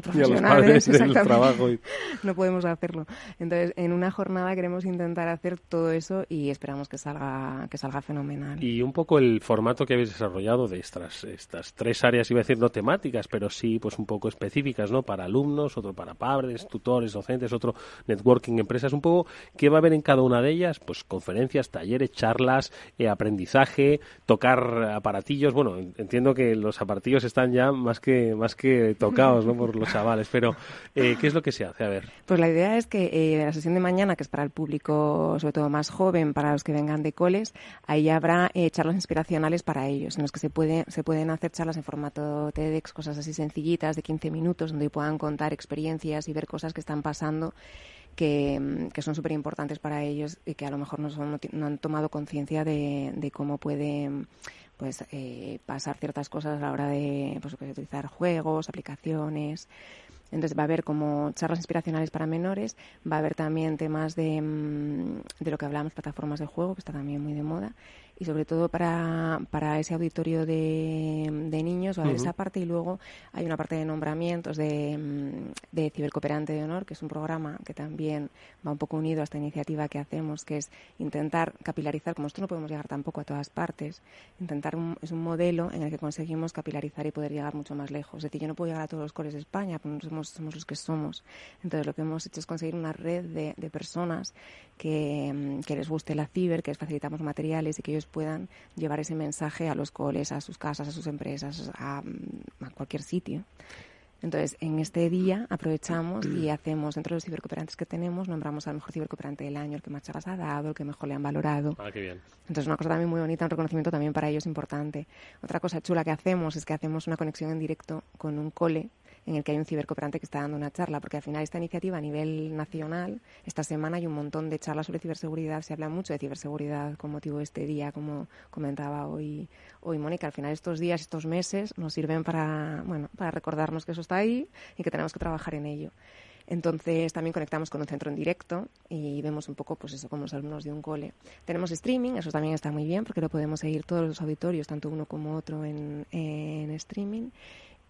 Speaker 9: profesionales. *laughs*
Speaker 2: Ni a los *laughs* trabajo. *laughs*
Speaker 9: No podemos hacerlo. Entonces en una jornada queremos intentar hacer todo eso y esperamos que salga que salga fenomenal.
Speaker 2: Y un poco el formato que habéis desarrollado de estas estas tres áreas, iba a decir no temáticas, pero sí pues un poco específicas, ¿no? Para alumnos, otro para padres, tutores, docentes, otro networking, empresas, un poco qué va a haber en cada una de ellas, pues conferencias, talleres, charlas, eh, aprendizaje, tocar aparatillos. Bueno, entiendo que los aparatillos están ya más que más que tocados, ¿no? Por los chavales, pero eh, ¿qué es lo que se hace? A ver.
Speaker 9: Pues la idea es que eh, la sesión de mañana, que es para el público sobre todo más joven, para los que vengan de coles, ahí habrá charlas inspiracionales para ellos, en los que se puede, se pueden hacer charlas en formato TEDx, cosas así sencillitas de 15 minutos, donde puedan contar experiencias y ver cosas que están pasando que, son súper importantes para ellos y que a lo mejor no, no han tomado conciencia de, de, cómo pueden pues eh, pasar ciertas cosas a la hora de pues, utilizar juegos, aplicaciones. Entonces va a haber como charlas inspiracionales para menores, va a haber también temas de, mm, de lo que hablamos, plataformas de juego, que está también muy de moda, y sobre todo para, para ese auditorio de, de niños va a haber esa parte y luego hay una parte de nombramientos de, mm, de Cibercooperante de Honor, que es un programa que también va un poco unido a esta iniciativa que hacemos, que es intentar capilarizar, como esto no podemos llegar tampoco a todas partes, intentar es un modelo en el que conseguimos capilarizar y poder llegar mucho más lejos. Es decir, yo no puedo llegar a todos los coles de España, pues nos hemos somos, somos los que somos. Entonces lo que hemos hecho es conseguir una red de, de personas que, mm, que les guste la ciber, que les facilitamos materiales y que ellos puedan llevar ese mensaje a los coles, a sus casas, a sus empresas, a, mm, a cualquier sitio. Entonces, en este día aprovechamos y hacemos, dentro de los cibercooperantes que tenemos, nombramos al mejor cibercooperante del año, el que más chavas ha dado, el que mejor le han valorado.
Speaker 2: Ah, qué bien.
Speaker 9: Entonces, una cosa también muy bonita, un reconocimiento también para ellos importante. Otra cosa chula que hacemos es que hacemos una conexión en directo con un cole en el que hay un cibercooperante que está dando una charla, porque al final esta iniciativa a nivel nacional, esta semana hay un montón de charlas sobre ciberseguridad, se habla mucho de ciberseguridad con motivo de este día, como comentaba hoy, hoy Mónica. Al final estos días, estos meses nos sirven para, bueno, para recordarnos que eso está ahí y que tenemos que trabajar en ello. Entonces también conectamos con un centro en directo y vemos un poco, pues eso, como los alumnos de un cole. Tenemos streaming, eso también está muy bien porque lo podemos seguir todos los auditorios, tanto uno como otro en, en streaming.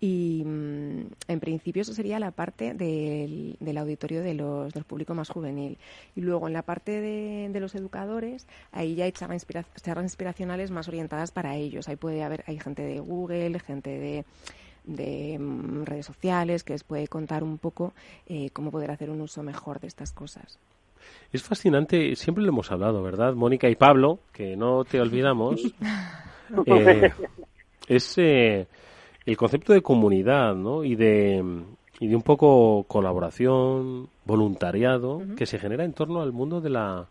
Speaker 9: Y mm, en principio eso sería la parte del, del auditorio de los, del público más juvenil. Y luego en la parte de, de los educadores, ahí ya hay charlas, inspira- charlas inspiracionales más orientadas para ellos. Ahí puede haber, hay gente de Google, gente de de mm, redes sociales que les puede contar un poco eh, cómo poder hacer un uso mejor de estas cosas.
Speaker 2: Es fascinante, siempre lo hemos hablado, ¿verdad? Mónica y Pablo, que no te olvidamos, *laughs* eh, es eh, el concepto de comunidad, ¿no? Y de, y de un poco colaboración, voluntariado, que se genera en torno al mundo de la,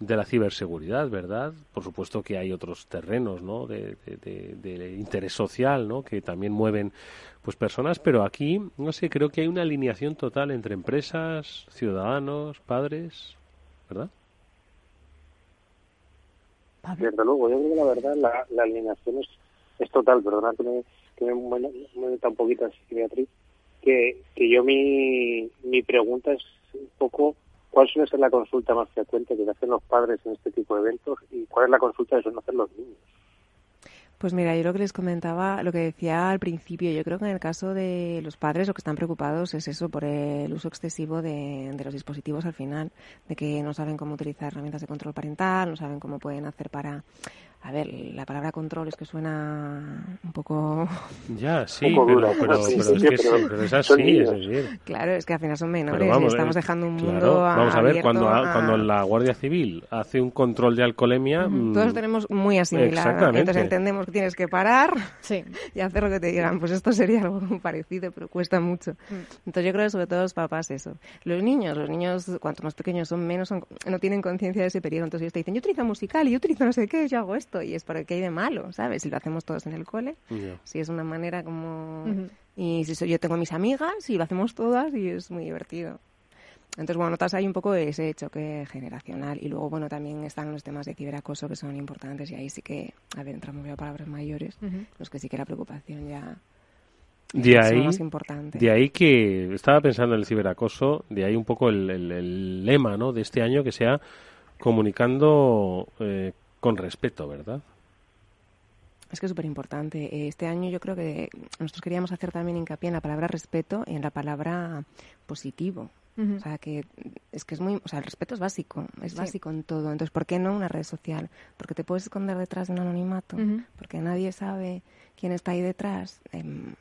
Speaker 2: de la ciberseguridad, ¿verdad? Por supuesto que hay otros terrenos, ¿no? De, de- de- de interés social, ¿no? Que también mueven, pues, personas, pero aquí, no sé, creo que hay una alineación total entre empresas, ciudadanos, padres, ¿verdad?
Speaker 8: Desde luego, yo creo que la verdad la, la alineación es, es total, perdona que me, me, me, me un poquito así, Beatriz, que, que yo mi, mi pregunta es un poco cuál suele ser la consulta más frecuente que hacen los padres en este tipo de eventos y cuál es la consulta que suelen hacer los niños.
Speaker 9: Pues mira, yo lo que les comentaba, lo que decía al principio, yo creo que en el caso de los padres lo que están preocupados es eso, por el uso excesivo de, de los dispositivos al final, de que no saben cómo utilizar herramientas de control parental, no saben cómo pueden hacer para... A ver, la palabra control es que suena un poco...
Speaker 2: Ya, sí,
Speaker 9: Un poco
Speaker 2: pero,
Speaker 9: dura,
Speaker 2: pero,
Speaker 9: sí,
Speaker 2: pero
Speaker 9: sí,
Speaker 2: es que
Speaker 9: pero
Speaker 2: sí, pero es así, es decir.
Speaker 9: Claro, es que al final son menores
Speaker 2: vamos,
Speaker 9: y estamos
Speaker 2: eh,
Speaker 9: dejando un mundo
Speaker 2: claro, Vamos a ver, cuando,
Speaker 9: a-
Speaker 2: cuando la Guardia Civil hace un control de alcoholemia... mm,
Speaker 9: Todos tenemos muy asimilado.
Speaker 2: Exactamente.
Speaker 9: Entonces entendemos que tienes que parar *laughs* y hacer lo que te digan. Pues esto sería algo parecido, pero cuesta mucho. Entonces yo creo que sobre todo los papás eso. Los niños, los niños cuanto más pequeños son, menos son- no tienen conciencia de ese periodo. Entonces ellos te dicen, yo utilizo musical y yo utilizo no sé qué, yo hago esto. Y es porque ¿qué hay de malo, ¿sabes? Si lo hacemos todos en el cole,
Speaker 2: Ya.
Speaker 9: si es una manera como...
Speaker 3: Ujú.
Speaker 9: Y si soy, yo tengo mis amigas y lo hacemos todas y es muy divertido. Entonces, bueno, notas hay un poco ese choque generacional. Y luego, bueno, también están los temas de ciberacoso que son importantes y ahí sí que, a ver, entramos ya a palabras mayores,
Speaker 3: Ujú.
Speaker 9: los que sí que la preocupación ya
Speaker 2: De
Speaker 9: es lo
Speaker 2: ahí,
Speaker 9: más importante.
Speaker 2: de ahí que estaba pensando en el ciberacoso, de ahí un poco el, el- el lema ¿no? de este año que sea comunicando eh, con respeto, ¿verdad?
Speaker 9: Es que es súper importante. Este año yo creo que nosotros queríamos hacer también hincapié en la palabra respeto y en la palabra positivo. O sea, que es que es muy... O sea, el respeto es básico, es
Speaker 3: Sí.
Speaker 9: básico en todo. Entonces, ¿por qué no una red social? Porque te puedes esconder detrás de un anonimato, porque nadie sabe quién está ahí detrás. Em,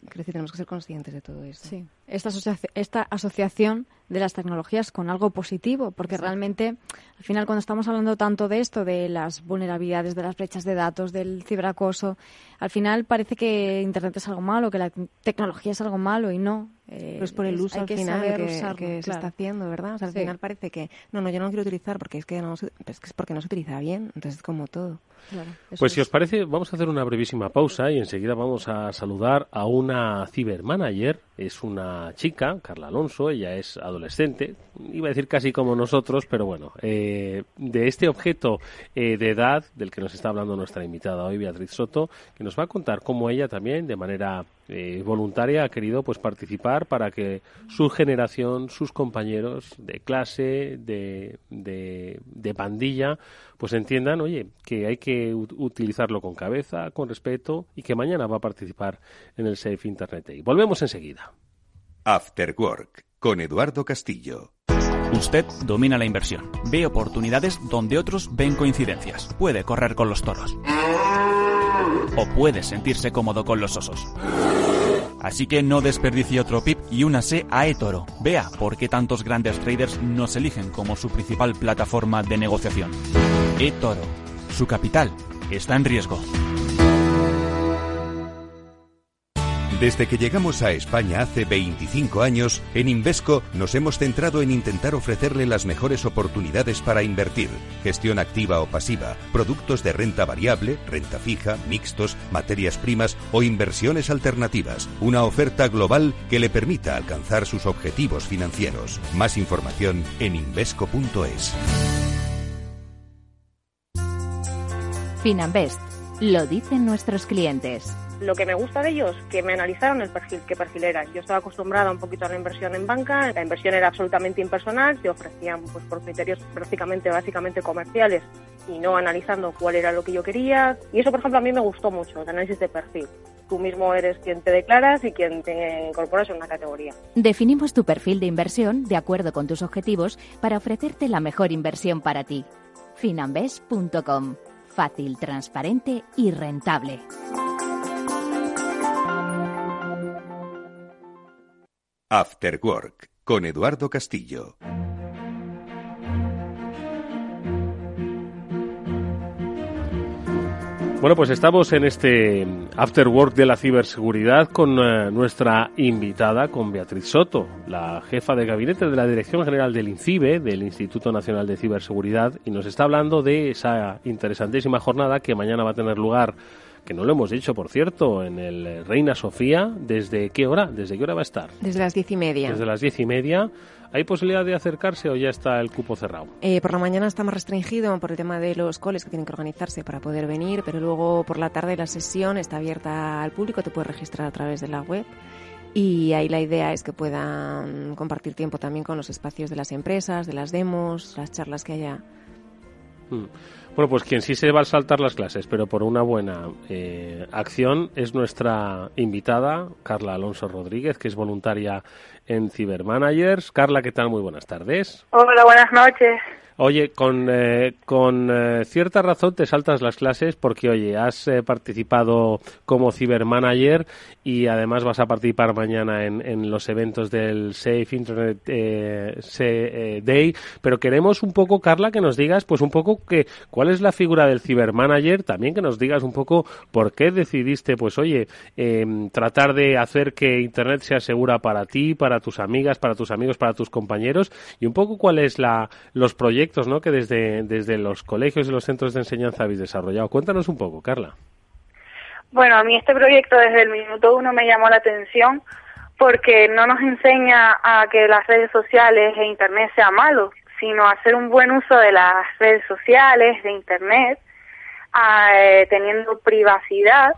Speaker 9: Quiero decir, tenemos que ser conscientes de todo eso.
Speaker 3: Sí, esta, asocia- esta asociación de las tecnologías con algo positivo, porque realmente, al final, cuando estamos hablando tanto de esto, de las vulnerabilidades, de las brechas de datos, del ciberacoso, al final parece que Internet es algo malo, que la tecnología es algo malo y no. Eh,
Speaker 9: Pero es por el uso al
Speaker 3: que
Speaker 9: final que,
Speaker 3: usarlo,
Speaker 9: que se está haciendo, ¿verdad? O sea, al
Speaker 3: Sí.
Speaker 9: final parece que, no, no, yo no lo quiero utilizar porque es que, no, es que es porque no se utiliza bien. Entonces es como todo.
Speaker 3: Claro,
Speaker 2: Pues si os parece, vamos a hacer una brevísima pausa y enseguida vamos a saludar a una cibermanager. Es una chica, Carla Alonso, ella es adolescente, iba a decir casi como nosotros, pero bueno, eh, de este objeto eh, de edad del que nos está hablando nuestra invitada hoy, Beatriz Soto, que nos va a contar cómo ella también, de manera eh, voluntaria, ha querido pues participar para que su generación, sus compañeros de clase, de, de, pandilla, pues entiendan, oye, que hay que utilizarlo con cabeza, con respeto y que mañana va a participar en el Safe Internet Day. Volvemos enseguida.
Speaker 1: After Work con Eduardo Castillo.
Speaker 6: Usted domina la inversión, ve oportunidades donde otros ven coincidencias, puede correr con los toros o puede sentirse cómodo con los osos. Así que no desperdicie otro PIP y únase a eToro. Vea por qué tantos grandes traders nos eligen como su principal plataforma de negociación. eToro. Su capital está en riesgo.
Speaker 1: Desde que llegamos a España hace 25 años, en Invesco nos hemos centrado en intentar ofrecerle las mejores oportunidades para invertir, gestión activa o pasiva, productos de renta variable, renta fija, mixtos, materias primas o inversiones alternativas. Una oferta global que le permita alcanzar sus objetivos financieros. Más información en invesco.es.
Speaker 11: Finanbest. Lo dicen nuestros clientes
Speaker 12: lo que me gusta de ellos, que me analizaron el perfil, qué perfil era. Yo estaba acostumbrada un poquito a la inversión en banca, la inversión era absolutamente impersonal, te ofrecían pues por criterios prácticamente básicamente comerciales y no analizando cuál era lo que yo quería. Y eso, por ejemplo, a mí me gustó mucho, el análisis de perfil. Tú mismo eres quien te declaras y quien te incorporas en una categoría.
Speaker 11: Definimos tu perfil de inversión de acuerdo con tus objetivos para ofrecerte la mejor inversión para ti. Finambes.com. Fácil, transparente y rentable.
Speaker 1: After Work con Eduardo Castillo.
Speaker 2: Bueno, pues estamos en este After Work de la ciberseguridad con eh, nuestra invitada, con Beatriz Soto, la jefa de gabinete de la Dirección General del INCIBE, del Instituto Nacional de Ciberseguridad, y nos está hablando de esa interesantísima jornada que mañana va a tener lugar que no lo hemos dicho, por cierto, en el Reina Sofía. ¿Desde qué hora? ¿Desde qué hora va a estar?
Speaker 9: Desde las diez y media.
Speaker 2: Desde las diez y media. ¿Hay posibilidad de acercarse o ya está el cupo cerrado?
Speaker 9: Eh, por la mañana está más restringido por el tema de los coles que tienen que organizarse para poder venir, pero luego por la tarde la sesión está abierta al público, te puedes registrar a través de la web. Y ahí la idea es que puedan compartir tiempo también con los espacios de las empresas, de las demos, las charlas que haya.
Speaker 2: Mm. Bueno, pues quien sí se va a saltar las clases, pero por una buena eh, acción, es nuestra invitada, Carla Alonso Rodríguez, que es voluntaria en Cybermanagers. Carla, ¿qué tal? Muy buenas tardes.
Speaker 13: Hola, buenas noches.
Speaker 2: Oye, con, eh, con eh, cierta razón te saltas las clases porque, oye, has eh, participado como cibermanager y además vas a participar mañana en, en los eventos del Safe Internet Day. Pero queremos un poco, Carla, que nos digas, pues un poco que cuál es la figura del cibermanager, también que nos digas un poco por qué decidiste, pues oye, em, tratar de hacer que Internet sea segura para ti, para tus amigas, para tus amigos, para tus compañeros y un poco cuál es la, los proyectos ¿no? que desde, desde los colegios y los centros de enseñanza habéis desarrollado. Cuéntanos un poco, Carla.
Speaker 13: Bueno, a mí este proyecto desde el minuto uno me llamó la atención porque no nos enseña a que las redes sociales e Internet sea malo, sino a hacer un buen uso de las redes sociales, de Internet, eh, teniendo privacidad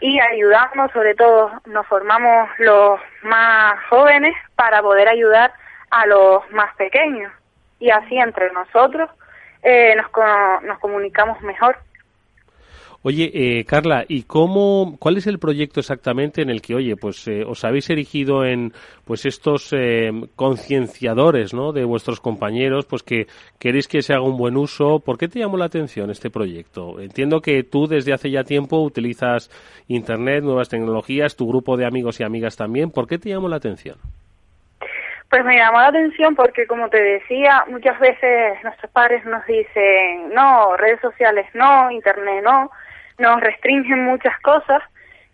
Speaker 13: y ayudamos, sobre todo nos formamos los más jóvenes para poder ayudar a los más pequeños y así entre nosotros eh, nos, nos comunicamos mejor.
Speaker 2: Oye, eh, Carla, ¿y cómo, cuál es el proyecto exactamente en el que, oye, pues eh, os habéis erigido en, pues estos eh, concienciadores, ¿no? De vuestros compañeros, pues que queréis que se haga un buen uso. ¿Por qué te llamó la atención este proyecto? Entiendo que tú desde hace ya tiempo utilizas Internet, nuevas tecnologías, tu grupo de amigos y amigas también. ¿Por qué te llamó la atención?
Speaker 13: Pues me llamó la atención porque, como te decía, muchas veces nuestros padres nos dicen, no, redes sociales no, internet no, nos restringen muchas cosas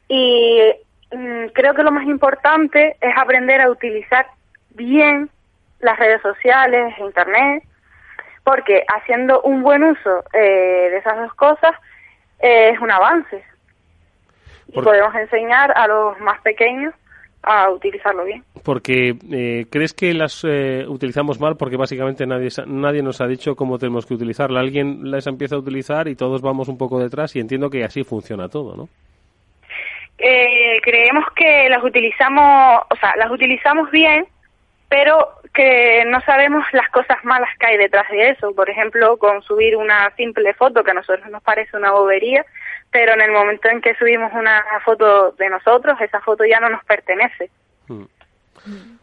Speaker 13: y mm, creo que lo más importante es aprender a utilizar bien las redes sociales, internet, porque haciendo un buen uso eh, de esas dos cosas eh, es un avance. Y podemos enseñar a los más pequeños a utilizarlo bien.
Speaker 2: Porque eh, crees que las eh, utilizamos mal porque básicamente nadie nadie nos ha dicho cómo tenemos que utilizarla. Alguien las empieza a utilizar y todos vamos un poco detrás y entiendo que así funciona todo, ¿no?
Speaker 13: Eh, creemos que las utilizamos, o sea, las utilizamos bien, pero que no sabemos las cosas malas que hay detrás de eso. Por ejemplo, con subir una simple foto que a nosotros nos parece una bobería, pero en el momento en que subimos una foto de nosotros, esa foto ya no nos pertenece.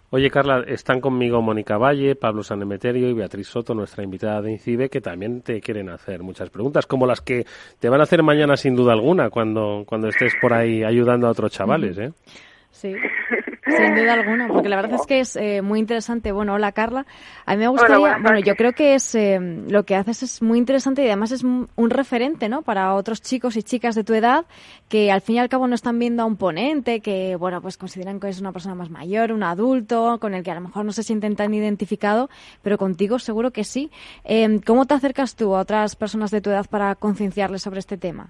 Speaker 2: Oye, Carla, están conmigo Mónica Valle, Pablo Sanemeterio y Beatriz Soto, nuestra invitada de INCIBE, que también te quieren hacer muchas preguntas, como las que te van a hacer mañana sin duda alguna, cuando, cuando estés por ahí ayudando a otros chavales, ¿eh?
Speaker 3: Sí, *laughs* sin duda alguna, porque la verdad es que es eh, muy interesante. Bueno, hola Carla. A mí me gustaría, bueno, yo creo que es eh, lo que haces es muy interesante y además es un referente, ¿no? Para otros chicos y chicas de tu edad que al fin y al cabo no están viendo a un ponente que, bueno, pues consideran que es una persona más mayor, un adulto, con el que a lo mejor no se sienten tan identificado, pero contigo seguro que sí. Eh, ¿Cómo te acercas tú a otras personas de tu edad para concienciarles sobre este tema?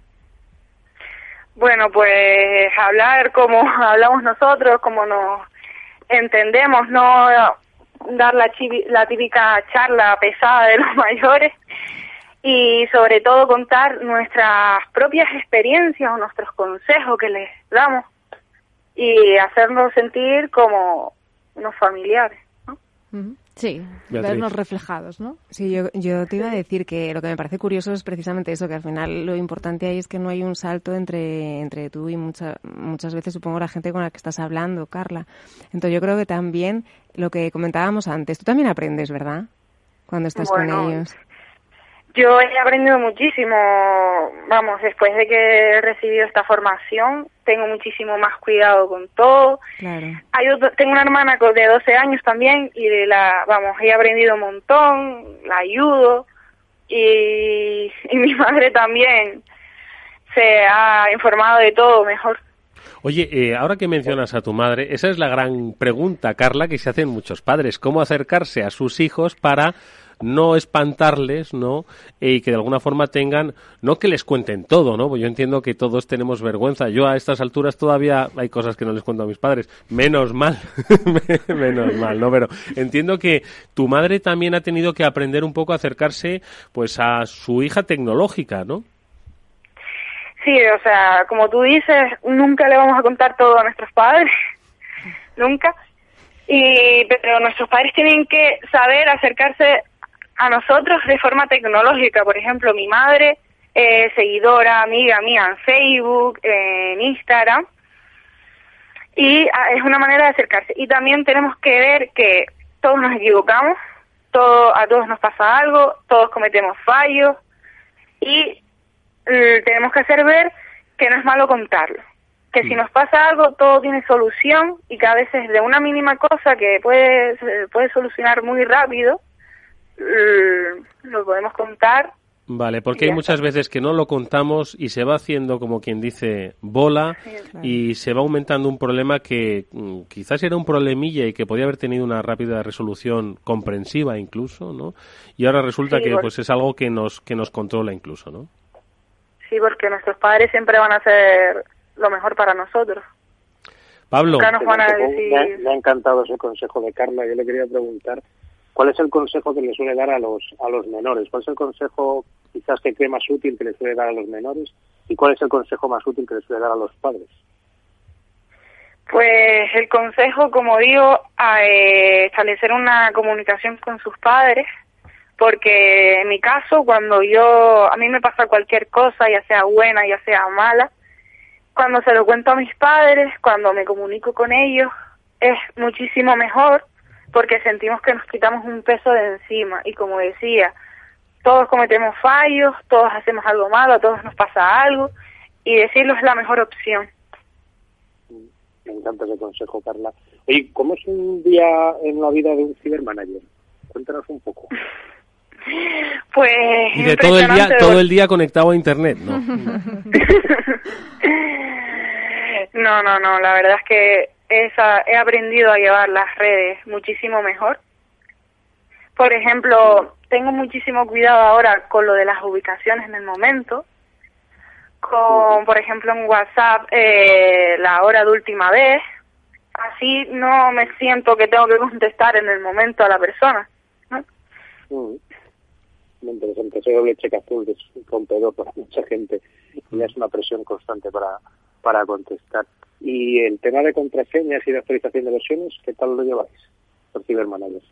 Speaker 13: Bueno, pues hablar como *laughs* hablamos nosotros, como nos entendemos, no dar la, la típica charla pesada de los *laughs* mayores y sobre todo contar nuestras propias experiencias o nuestros consejos que les damos y hacernos sentir como unos familiares. ¿no?
Speaker 3: Sí, vernos reflejados, ¿no?
Speaker 9: Sí, yo, yo te iba a decir que lo que me parece curioso es precisamente eso, que al final lo importante ahí es que no hay un salto entre, entre tú y mucha, muchas veces supongo la gente con la que estás hablando, Carla. Entonces yo creo que también lo que comentábamos antes, tú también aprendes, ¿verdad? Cuando estás con ellos.
Speaker 13: Yo he aprendido muchísimo, vamos, después de que he recibido esta formación, tengo muchísimo más cuidado con todo.
Speaker 9: Claro.
Speaker 13: tengo una hermana de 12 años también y de la, vamos, he aprendido un montón, la ayudo y, y *laughs* mi madre también se ha informado de todo mejor.
Speaker 2: Oye, eh, ahora que mencionas a tu madre, esa es la gran pregunta, Carla, que se hacen muchos padres. ¿Cómo acercarse a sus hijos para no espantarles, ¿no? Y que de alguna forma tengan, no que les cuenten todo, ¿no? Pues yo entiendo que todos tenemos vergüenza. Yo a estas alturas todavía hay cosas que no les cuento a mis padres. Menos mal, *laughs* menos mal, ¿no? Pero entiendo que tu madre también ha tenido que aprender un poco a acercarse, pues, a su hija tecnológica, ¿no?
Speaker 13: Sí, o sea, como tú dices, nunca le vamos a contar todo a nuestros padres, *laughs* nunca. Y, pero nuestros padres tienen que saber acercarse a nosotros de forma tecnológica. Por ejemplo, mi madre, eh, seguidora, amiga mía en Facebook, en Instagram, y ah, es una manera de acercarse. Y también tenemos que ver que todos nos equivocamos, todo, a todos nos pasa algo, todos cometemos fallos, y mm, tenemos que hacer ver que no es malo contarlo. Que si nos pasa algo, todo tiene solución y que a veces de una mínima cosa que puede, puede solucionar muy rápido, Mm, lo podemos contar.
Speaker 2: Vale, porque hay muchas veces que no lo contamos y se va haciendo, como quien dice, bola y se va aumentando un problema que mm, quizás era un problemilla y que podía haber tenido una rápida resolución comprensiva incluso, ¿no? Y ahora resulta que pues es algo que nos que nos controla incluso, ¿no?
Speaker 13: Sí, porque nuestros padres siempre van a hacer lo mejor para nosotros.
Speaker 2: Pablo.
Speaker 8: me, ha encantado ese consejo de Carla. Yo le quería preguntar ¿Cuál es el consejo que le suele dar a los, a los menores? ¿Cuál es el consejo quizás que cree más útil que le suele dar a los menores? ¿Y cuál es el consejo más útil que le suele dar a los padres?
Speaker 13: Pues el consejo, como digo, a eh, establecer una comunicación con sus padres, porque en mi caso, cuando yo, a mí me pasa cualquier cosa, ya sea buena, ya sea mala, cuando se lo cuento a mis padres, cuando me comunico con ellos, es muchísimo mejor porque sentimos que nos quitamos un peso de encima y como decía, todos cometemos fallos, todos hacemos algo malo, a todos nos pasa algo y decirlo es la mejor opción.
Speaker 8: Me encanta ese consejo, Carla. Oye, ¿cómo es un día en la vida de un cibermanager? Cuéntanos un poco. *laughs*
Speaker 13: Pues
Speaker 2: y de todo el día todo el día conectado a internet, ¿no? *laughs*
Speaker 13: no, no, no, la verdad es que he aprendido a llevar las redes muchísimo mejor. Por ejemplo, tengo muchísimo cuidado ahora con lo de las ubicaciones en el momento. Con, por ejemplo, en WhatsApp, eh, la hora de última vez. Así no me siento que tengo que contestar en el momento a la persona. ¿no?
Speaker 8: Muy interesante. Ese doble cheque azul es rompedor para *laughs* mucha gente y es una presión constante para, para contestar. Y el tema de contraseñas y de actualización de versiones, ¿qué tal lo lleváis, por cibermanagers?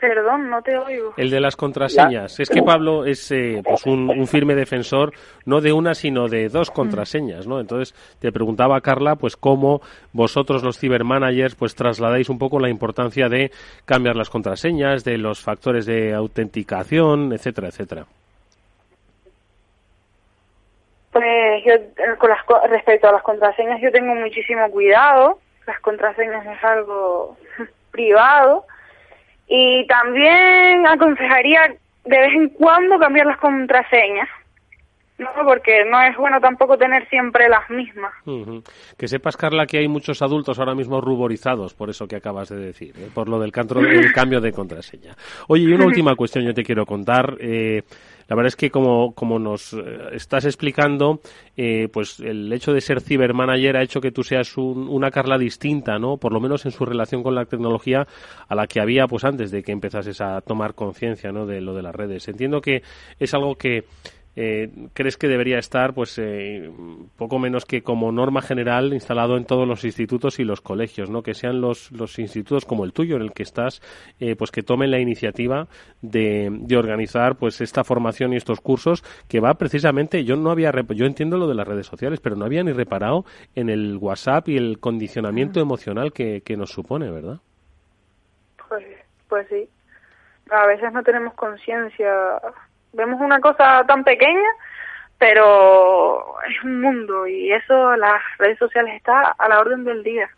Speaker 13: Perdón, no te oigo.
Speaker 2: El de las contraseñas. Es que Pablo es eh, pues un, firme defensor no de una, sino de dos contraseñas, ¿no? Entonces te preguntaba Carla, pues cómo vosotros los cibermanagers pues trasladáis un poco la importancia de cambiar las contraseñas, de los factores de autenticación, etcétera, etcétera.
Speaker 13: Pues yo eh, con las respecto a las contraseñas yo tengo muchísimo cuidado. Las contraseñas es algo *laughs* privado y también aconsejaría de vez en cuando cambiar las contraseñas. No, porque no es bueno tampoco tener siempre las mismas.
Speaker 2: Ujú. Que sepas, Carla, que hay muchos adultos ahora mismo ruborizados por eso que acabas de decir, ¿eh? por lo del, cantro- el *laughs* cambio de contraseña. Oye, y una *laughs* última cuestión yo te quiero contar. Eh, la verdad es que como, como nos eh, estás explicando, eh, pues el hecho de ser cibermanager ha hecho que tú seas un- una Carla distinta, ¿no? Por lo menos en su relación con la tecnología a la que había pues antes de que empezases a tomar conciencia, ¿no? De lo de las redes. Entiendo que es algo que eh, crees que debería estar pues eh, poco menos que como norma general instalado en todos los institutos y los colegios no que sean los, los institutos como el tuyo en el que estás eh, pues que tomen la iniciativa de, de organizar pues esta formación y estos cursos que va precisamente yo no había yo entiendo lo de las redes sociales pero no había ni reparado en el WhatsApp y el condicionamiento emocional que, que nos supone verdad
Speaker 13: Pues, pues sí. A veces no tenemos conciencia. Vemos una cosa tan pequeña, pero es un mundo y eso las redes sociales está a la orden del día.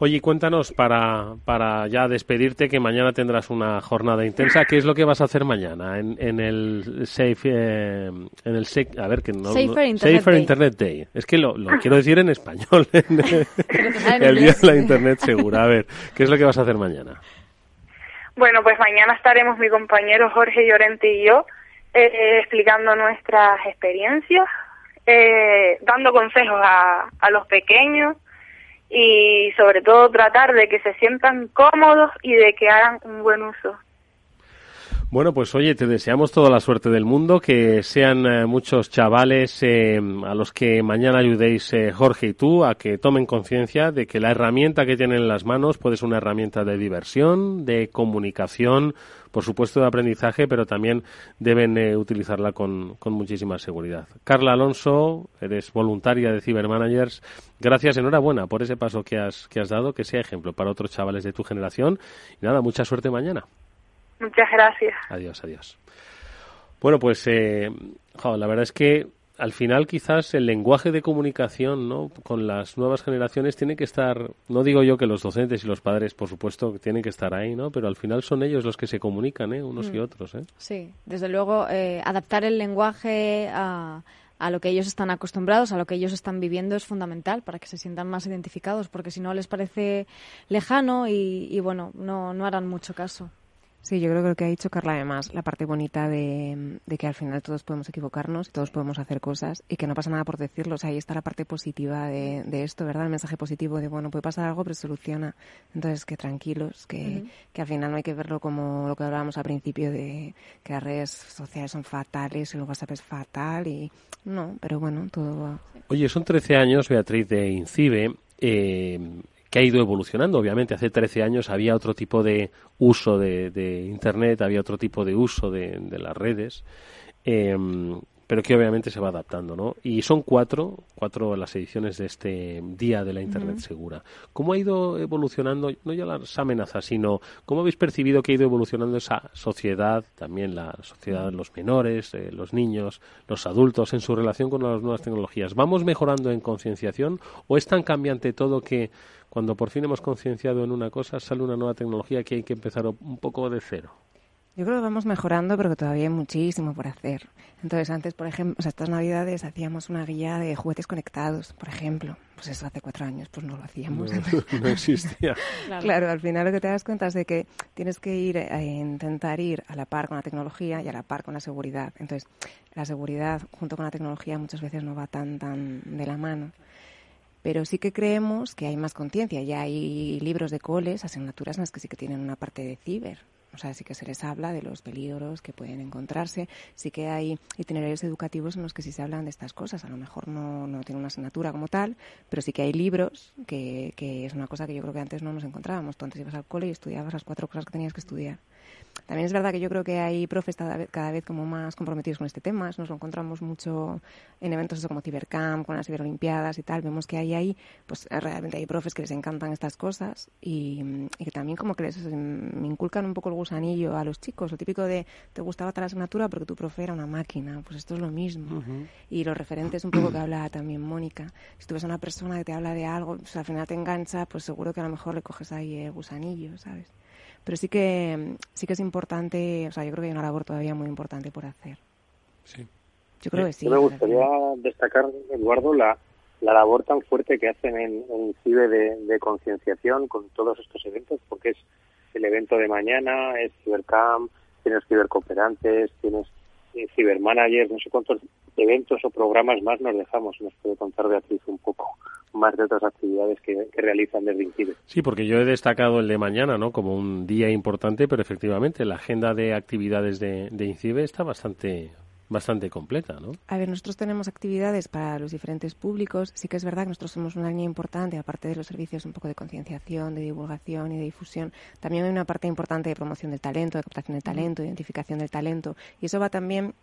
Speaker 2: Oye, cuéntanos para, para ya despedirte que mañana tendrás una jornada intensa. ¿Qué es lo que vas a hacer mañana en, en el Safe, eh, en el a ver que no,
Speaker 3: Safer
Speaker 2: no-
Speaker 3: Internet
Speaker 2: Safer
Speaker 3: Day.
Speaker 2: Internet Day. Es que lo, lo quiero decir en español. *laughs* el día de la Internet segura. A ver, ¿qué es lo que vas a hacer mañana?
Speaker 13: Bueno, pues mañana estaremos mi compañero Jorge Llorente y yo eh, explicando nuestras experiencias, eh, dando consejos a, a los pequeños y sobre todo tratar de que se sientan cómodos y de que hagan un buen uso.
Speaker 2: Bueno, pues oye, te deseamos toda la suerte del mundo, que sean eh, muchos chavales eh, a los que mañana ayudéis eh, Jorge y tú a que tomen conciencia de que la herramienta que tienen en las manos puede ser una herramienta de diversión, de comunicación, por supuesto de aprendizaje, pero también deben eh, utilizarla con, con muchísima seguridad. Carla Alonso, eres voluntaria de Cybermanagers. Gracias, enhorabuena por ese paso que has, que has dado, que sea ejemplo para otros chavales de tu generación. Y nada, mucha suerte mañana.
Speaker 13: Muchas gracias.
Speaker 2: Adiós, adiós. Bueno, pues eh, jo, la verdad es que al final quizás el lenguaje de comunicación ¿no? con las nuevas generaciones tiene que estar, no digo yo que los docentes y los padres, por supuesto, tienen que estar ahí, ¿no? pero al final son ellos los que se comunican, ¿eh? unos y
Speaker 3: Mm.
Speaker 2: otros. ¿eh?
Speaker 3: Sí, desde luego eh, adaptar el lenguaje a, a lo que ellos están acostumbrados, a lo que ellos están viviendo es fundamental para que se sientan más identificados, porque si no les parece lejano y, y bueno, no, no harán mucho caso.
Speaker 9: Sí, yo creo que lo que ha dicho Carla además, la parte bonita de, de que al final todos podemos equivocarnos, todos podemos hacer cosas y que no pasa nada por decirlo. O sea, ahí está la parte positiva de, de esto, ¿verdad? El mensaje positivo de, bueno, puede pasar algo, pero se soluciona. Entonces, que tranquilos, que, que al final no hay que verlo como lo que hablábamos al principio de que las redes sociales son fatales y el WhatsApp es fatal y no, pero bueno, todo va.
Speaker 2: Oye, son 13 años, Beatriz, de INCIBE, eh, que ha ido evolucionando. Obviamente, hace 13 años había otro tipo de uso de, de Internet, había otro tipo de uso de, de las redes, eh, pero que obviamente se va adaptando, ¿no? Y son cuatro, cuatro las ediciones de este Día de la Internet. Segura. ¿Cómo ha ido evolucionando, no ya las amenazas, sino cómo habéis percibido que ha ido evolucionando esa sociedad, también la sociedad de los menores, eh, los niños, los adultos, en su relación con las nuevas tecnologías? ¿Vamos mejorando en concienciación o es tan cambiante todo que cuando por fin hemos concienciado en una cosa sale una nueva tecnología que hay que empezar un poco de cero?
Speaker 9: Yo creo que vamos mejorando, pero que todavía hay muchísimo por hacer. Entonces, antes, por ejemplo, o sea, estas navidades hacíamos una guía de juguetes conectados, por ejemplo. Pues eso hace cuatro años, pues no lo hacíamos.
Speaker 2: No, *laughs* no existía.
Speaker 9: Claro. al final lo que te das cuenta es de que tienes que ir a intentar ir a la par con la tecnología y a la par con la seguridad. Entonces, la seguridad junto con la tecnología muchas veces no va tan tan de la mano. Pero sí que creemos que hay más conciencia. Ya hay libros de coles, asignaturas en las que sí que tienen una parte de ciber. O sea, sí que se les habla de los peligros que pueden encontrarse. Sí que hay itinerarios educativos en los que sí se hablan de estas cosas. A lo mejor no, no tiene una asignatura como tal, pero sí que hay libros, que, que es una cosa que yo creo que antes no nos encontrábamos. Tú antes ibas al cole y estudiabas las cuatro cosas que tenías que estudiar. También es verdad que yo creo que hay profes cada vez, cada vez como más comprometidos con este tema. Nos lo encontramos mucho en eventos como Cibercamp, con las Ciberolimpiadas y tal. Vemos que hay ahí, pues realmente hay profes que les encantan estas cosas y, que también como que les me inculcan un poco el gusanillo a los chicos. Lo típico de te gustaba tal asignatura porque tu profe era una máquina. Pues esto es lo mismo. Y los referentes un poco que habla también Mónica. Si tú ves a una persona que te habla de algo, pues al final te engancha, pues seguro que a lo mejor le coges ahí el gusanillo, ¿sabes? Pero sí que, sí que es importante, o sea, yo creo que hay una labor todavía muy importante por hacer.
Speaker 2: Sí.
Speaker 9: Yo creo que sí.
Speaker 8: me gustaría destacar, Eduardo, la, la labor tan fuerte que hacen en, en CIBE de, de concienciación con todos estos eventos, porque es el evento de mañana, es Cibercamp, tienes cibercooperantes, tienes eh, cibermanagers, no sé cuántos eventos o programas más nos dejamos. Nos puede contar Beatriz un poco más de otras actividades que, realizan desde INCIBE.
Speaker 2: Sí, porque yo he destacado el de mañana ¿no? como un día importante, pero efectivamente la agenda de actividades de, de INCIBE está bastante bastante completa, ¿no?
Speaker 9: A ver, nosotros tenemos actividades para los diferentes públicos. Sí que es verdad que nosotros somos una línea importante, aparte de los servicios un poco de concienciación, de divulgación y de difusión. También hay una parte importante de promoción del talento, de captación de talento, de identificación del talento. Y eso va también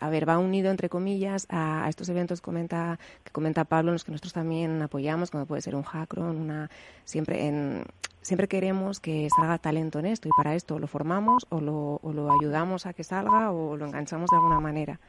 Speaker 9: a ver, va unido entre comillas a, estos eventos comenta, que comenta Pablo, en los que nosotros también apoyamos, como puede ser un hackron, una siempre en siempre queremos que salga talento en esto y para esto lo formamos o lo, o lo ayudamos a que salga o lo enganchamos de alguna manera.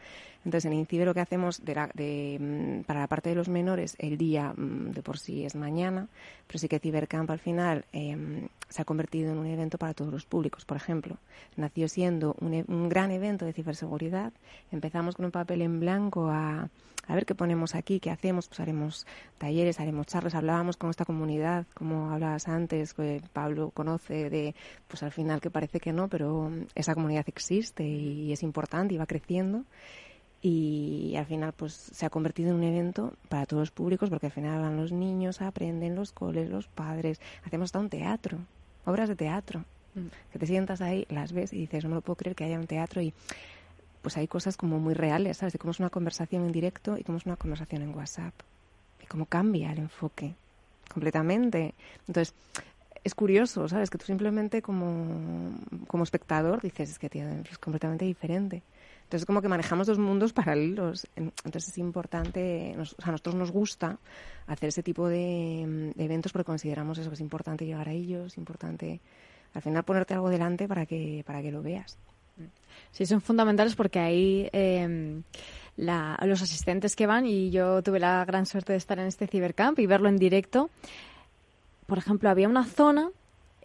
Speaker 9: Entonces, en INCIBE lo que hacemos de mm, para la parte de los menores, el día mm, de por sí es mañana, pero sí que Cibercamp al final em, se ha convertido en un evento para todos los públicos. Por ejemplo, nació siendo un, e, un gran evento de ciberseguridad. Empezamos con un papel en blanco a, a ver qué ponemos aquí, qué hacemos, pues haremos talleres, haremos charlas, hablábamos con esta comunidad, como hablabas antes, que Pablo conoce de, pues al final que parece que no, pero esa comunidad existe y es importante y va creciendo. Y al final pues se ha convertido en un evento para todos los públicos porque al final van los niños, aprenden los coles, los padres, hacemos hasta un teatro, obras de teatro, mm. que te sientas ahí, las ves y dices, no me lo puedo creer que haya un teatro y pues hay cosas como muy reales, ¿sabes? De cómo es una conversación en directo y cómo es una conversación en WhatsApp. Y cómo cambia el enfoque completamente. Entonces, es curioso, ¿sabes? Que tú simplemente como, como espectador dices, es que es completamente diferente. Entonces, como que manejamos dos mundos paralelos. Entonces, es importante, o sea, a nosotros nos gusta hacer ese tipo de, eventos porque consideramos eso, que es importante llegar a ellos, importante al final ponerte algo delante para que, para que lo veas.
Speaker 3: Sí, son fundamentales porque ahí em, los asistentes que van, y yo tuve la gran suerte de estar en este cibercamp y verlo en directo, por ejemplo, había una zona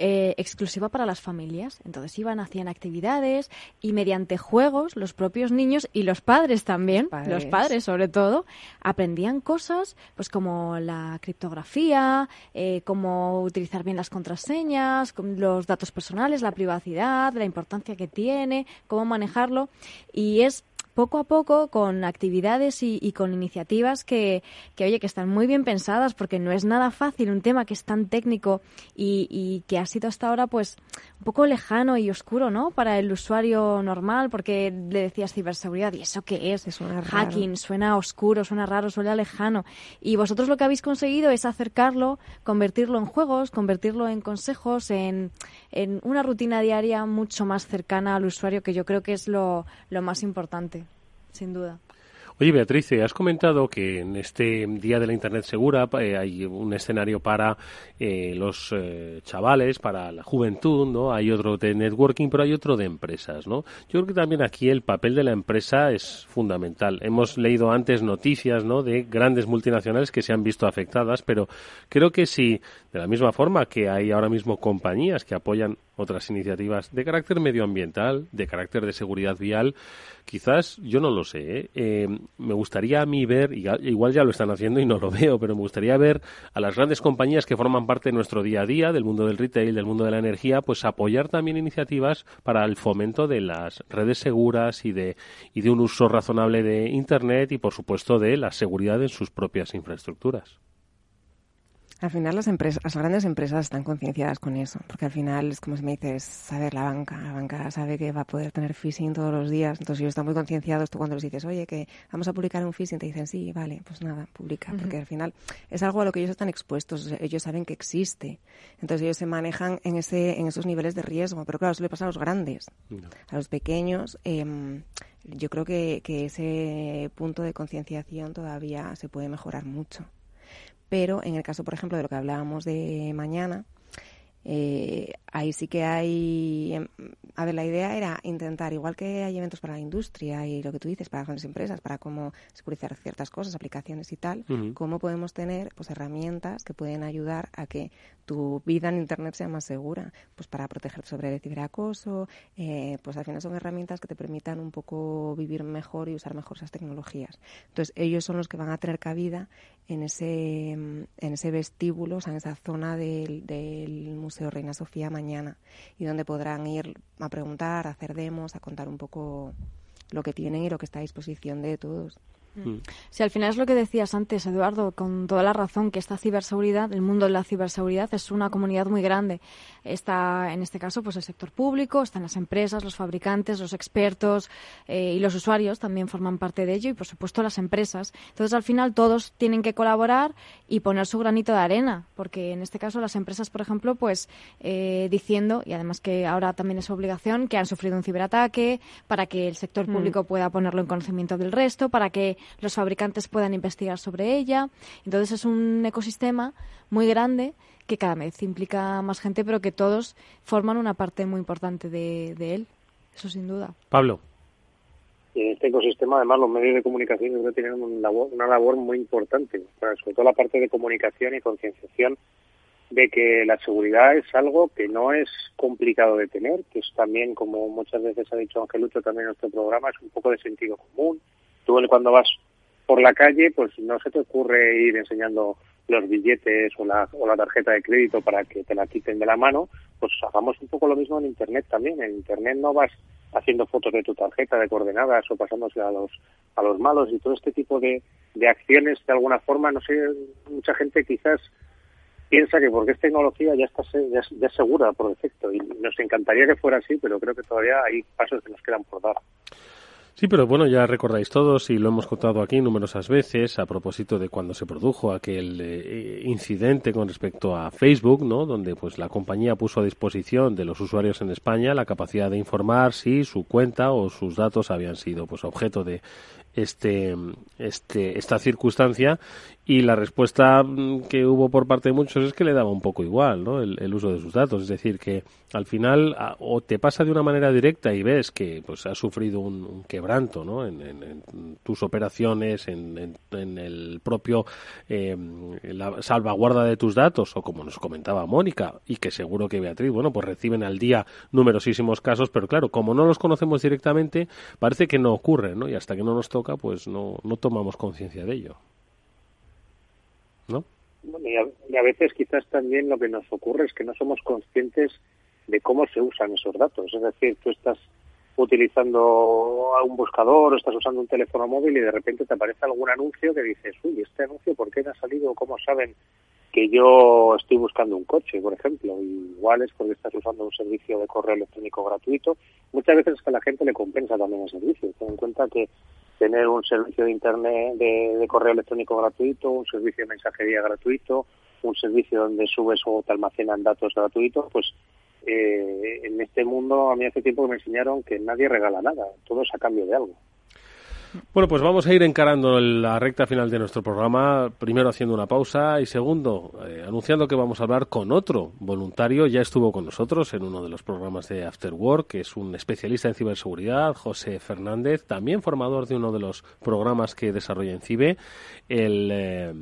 Speaker 3: eh, exclusiva para las familias. Entonces iban, hacían actividades y mediante juegos los propios niños y los padres también, los padres, sobre todo, aprendían cosas pues como la criptografía, eh, cómo utilizar bien las contraseñas, los datos personales, la privacidad, la importancia que tiene, cómo manejarlo. Y es poco a poco con actividades y, con iniciativas que, que, oye, que están muy bien pensadas porque no es nada fácil un tema que es tan técnico y, que ha sido hasta ahora pues un poco lejano y oscuro, ¿no? Para el usuario normal porque le decías ciberseguridad y eso qué es, es hacking, suena oscuro, suena raro, suena lejano. Y vosotros lo que habéis conseguido es acercarlo, convertirlo en juegos, convertirlo en consejos, en, en una rutina diaria mucho más cercana al usuario que yo creo que es lo, lo más importante sin duda.
Speaker 2: Oye, Beatriz, has comentado que en este Día de la Internet Segura eh, hay un escenario para eh, los eh, chavales, para la juventud, ¿no? Hay otro de networking, pero hay otro de empresas, ¿no? Yo creo que también aquí el papel de la empresa es fundamental. Hemos leído antes noticias, ¿no? De grandes multinacionales que se han visto afectadas, pero creo que si, de la misma forma que hay ahora mismo compañías que apoyan otras iniciativas de carácter medioambiental, de carácter de seguridad vial, quizás, yo no lo sé, ¿eh? Eh, me gustaría a mí ver, igual ya lo están haciendo y no lo *laughs* veo, pero me gustaría ver a las grandes compañías que forman parte de nuestro día a día, del mundo del retail, del mundo de la energía, pues apoyar también iniciativas para el fomento de las redes seguras y de, y de un uso razonable de Internet y, por supuesto, de la seguridad en sus propias infraestructuras.
Speaker 9: Al final las empresas, las grandes empresas están concienciadas con eso, porque al final es como si me dices, saber la banca, la banca sabe que va a poder tener phishing todos los días, entonces ellos están muy concienciados, tú cuando les dices, oye, que vamos a publicar un phishing, te dicen, sí, vale, pues nada, publica, porque al final es algo a lo que ellos están expuestos, ellos saben que existe, entonces ellos se manejan en, ese, en esos niveles de riesgo, pero claro, eso le pasa a los grandes, a los pequeños, eh, yo creo que, que ese punto de concienciación todavía se puede mejorar mucho. Pero en el caso, por ejemplo, de lo que hablábamos de mañana, eh, ahí sí que hay. em, A ver, la idea era intentar, igual que hay eventos para la industria y lo que tú dices, para grandes empresas, para cómo securizar ciertas cosas, aplicaciones y tal, cómo podemos tener pues herramientas que pueden ayudar a que tu vida en Internet sea más segura, pues para proteger sobre el ciberacoso, eh, pues al final son herramientas que te permitan un poco vivir mejor y usar mejor esas tecnologías. Entonces, ellos son los que van a tener cabida en ese, en ese vestíbulo, o sea, en esa zona del Museo Reina Sofía mañana, y donde podrán ir a preguntar, a hacer demos, a contar un poco lo que tienen y lo que está a disposición de todos.
Speaker 3: Si al final es lo que decías antes, Eduardo, con toda la razón, que esta ciberseguridad, el mundo de la ciberseguridad es una comunidad muy grande. Está, en este caso, pues el sector público, están las empresas, los fabricantes, los expertos eh, y los usuarios también forman parte de ello y, por supuesto, las empresas. Entonces, al final, todos tienen que colaborar y poner su granito de arena, porque en este caso las empresas, por ejemplo, pues eh, diciendo, y además que ahora también es obligación, que han sufrido un ciberataque, para que el sector
Speaker 9: Mm.
Speaker 3: público pueda ponerlo en conocimiento del resto, para que los fabricantes puedan investigar sobre ella. Entonces es un ecosistema muy grande que cada vez implica más gente, pero que todos forman una parte muy importante de, de él. Eso sin duda.
Speaker 2: Pablo.
Speaker 8: Y en este ecosistema, además, los medios de comunicación yo creo que tienen un labor- una labor muy importante, para sobre todo la parte de comunicación y concienciación de que la seguridad es algo que no es complicado de tener, que es también, como muchas veces ha dicho Angelucho también en nuestro programa, es un poco de sentido común. Tú cuando vas por la calle, pues no se te ocurre ir enseñando los billetes o la, o la tarjeta de crédito para que te la quiten de la mano, pues hagamos un poco lo mismo en Internet también. En Internet no vas haciendo fotos de tu tarjeta de coordenadas o pasándose a los a los malos y todo este tipo de, acciones de alguna forma, no sé, mucha gente quizás piensa que porque es tecnología ya está ya, ya segura por defecto y nos encantaría que fuera así, pero creo que todavía hay pasos que nos quedan por dar.
Speaker 2: Sí, pero bueno, ya recordáis todos y lo hemos contado aquí numerosas veces a propósito de cuando se produjo aquel eh, incidente con respecto a Facebook, ¿no? Donde pues la compañía puso a disposición de los usuarios en España la capacidad de informar si su cuenta o sus datos habían sido pues objeto de este, este esta circunstancia y la respuesta mm, que hubo por parte de muchos es que le daba un poco igual, ¿no? El, uso de sus datos, es decir que al final o te pasa de una manera directa y ves que pues has sufrido un, quebranto, ¿no? En, en- tus operaciones, en, en- en el propio eh, la salvaguarda de tus datos o como nos comentaba Mónica y que seguro que Beatriz, bueno, pues reciben al día numerosísimos casos, pero claro, como no los conocemos directamente, parece que no ocurre, ¿no? Y hasta que no nos toca, pues no, no tomamos conciencia de ello. ¿No?
Speaker 8: Y, a, y a veces quizás también lo que nos ocurre es que no somos conscientes de cómo se usan esos datos. Es decir, tú estás utilizando un buscador o estás usando un teléfono móvil y de repente te aparece algún anuncio que dices, uy, este anuncio, ¿por qué me ha salido? ¿Cómo saben que yo estoy buscando un coche, por ejemplo? Y igual es porque estás usando un servicio de correo electrónico gratuito. Muchas veces es que a la gente le compensa también el servicio. Ten en cuenta que tener un servicio de internet de, de correo electrónico gratuito, un servicio de mensajería gratuito, un servicio donde subes o te almacenan datos gratuitos, pues eh, en este mundo a mí hace tiempo que me enseñaron que nadie regala nada, todo es a cambio de algo.
Speaker 2: Bueno, pues vamos a ir encarando la recta final de nuestro programa, primero haciendo una pausa y segundo, eh, anunciando que vamos a hablar con otro voluntario, ya estuvo con nosotros en uno de los programas de After Work, que es un especialista en ciberseguridad, José Fernández, también formador de uno de los programas que desarrolla en CIBE, el, eh,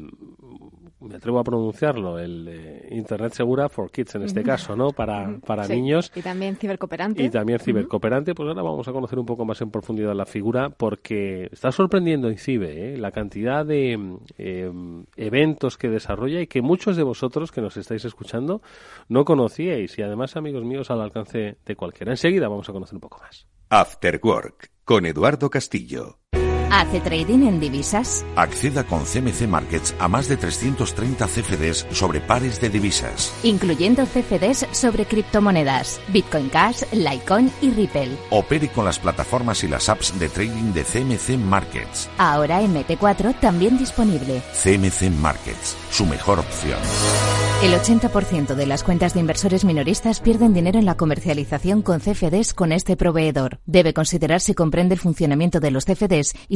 Speaker 2: me atrevo a pronunciarlo, el eh, Internet Segura for Kids en este caso, ¿no? Para, para
Speaker 3: Sí.
Speaker 2: niños.
Speaker 3: Y también cibercooperante.
Speaker 2: Y también cibercooperante, pues ahora vamos a conocer un poco más en profundidad la figura porque está sorprendiendo en CIBE ¿eh? la cantidad de eh, eventos que desarrolla y que muchos de vosotros que nos estáis escuchando no conocíais y además, amigos míos, al alcance de cualquiera. Enseguida vamos a conocer un poco más.
Speaker 1: After Work con Eduardo Castillo.
Speaker 11: ¿Hace trading en divisas?
Speaker 14: Acceda con CMC Markets a más de 330 CFDs sobre pares de divisas.
Speaker 11: Incluyendo CFDs sobre criptomonedas, Bitcoin Cash, Litecoin y Ripple.
Speaker 14: Opere con las plataformas y las apps de trading de CMC Markets.
Speaker 11: Ahora MT4 también disponible.
Speaker 14: CMC Markets, su mejor opción.
Speaker 11: El 80% de las cuentas de inversores minoristas pierden dinero en la comercialización con CFDs con este proveedor. Debe considerar si comprende el funcionamiento de los CFDs y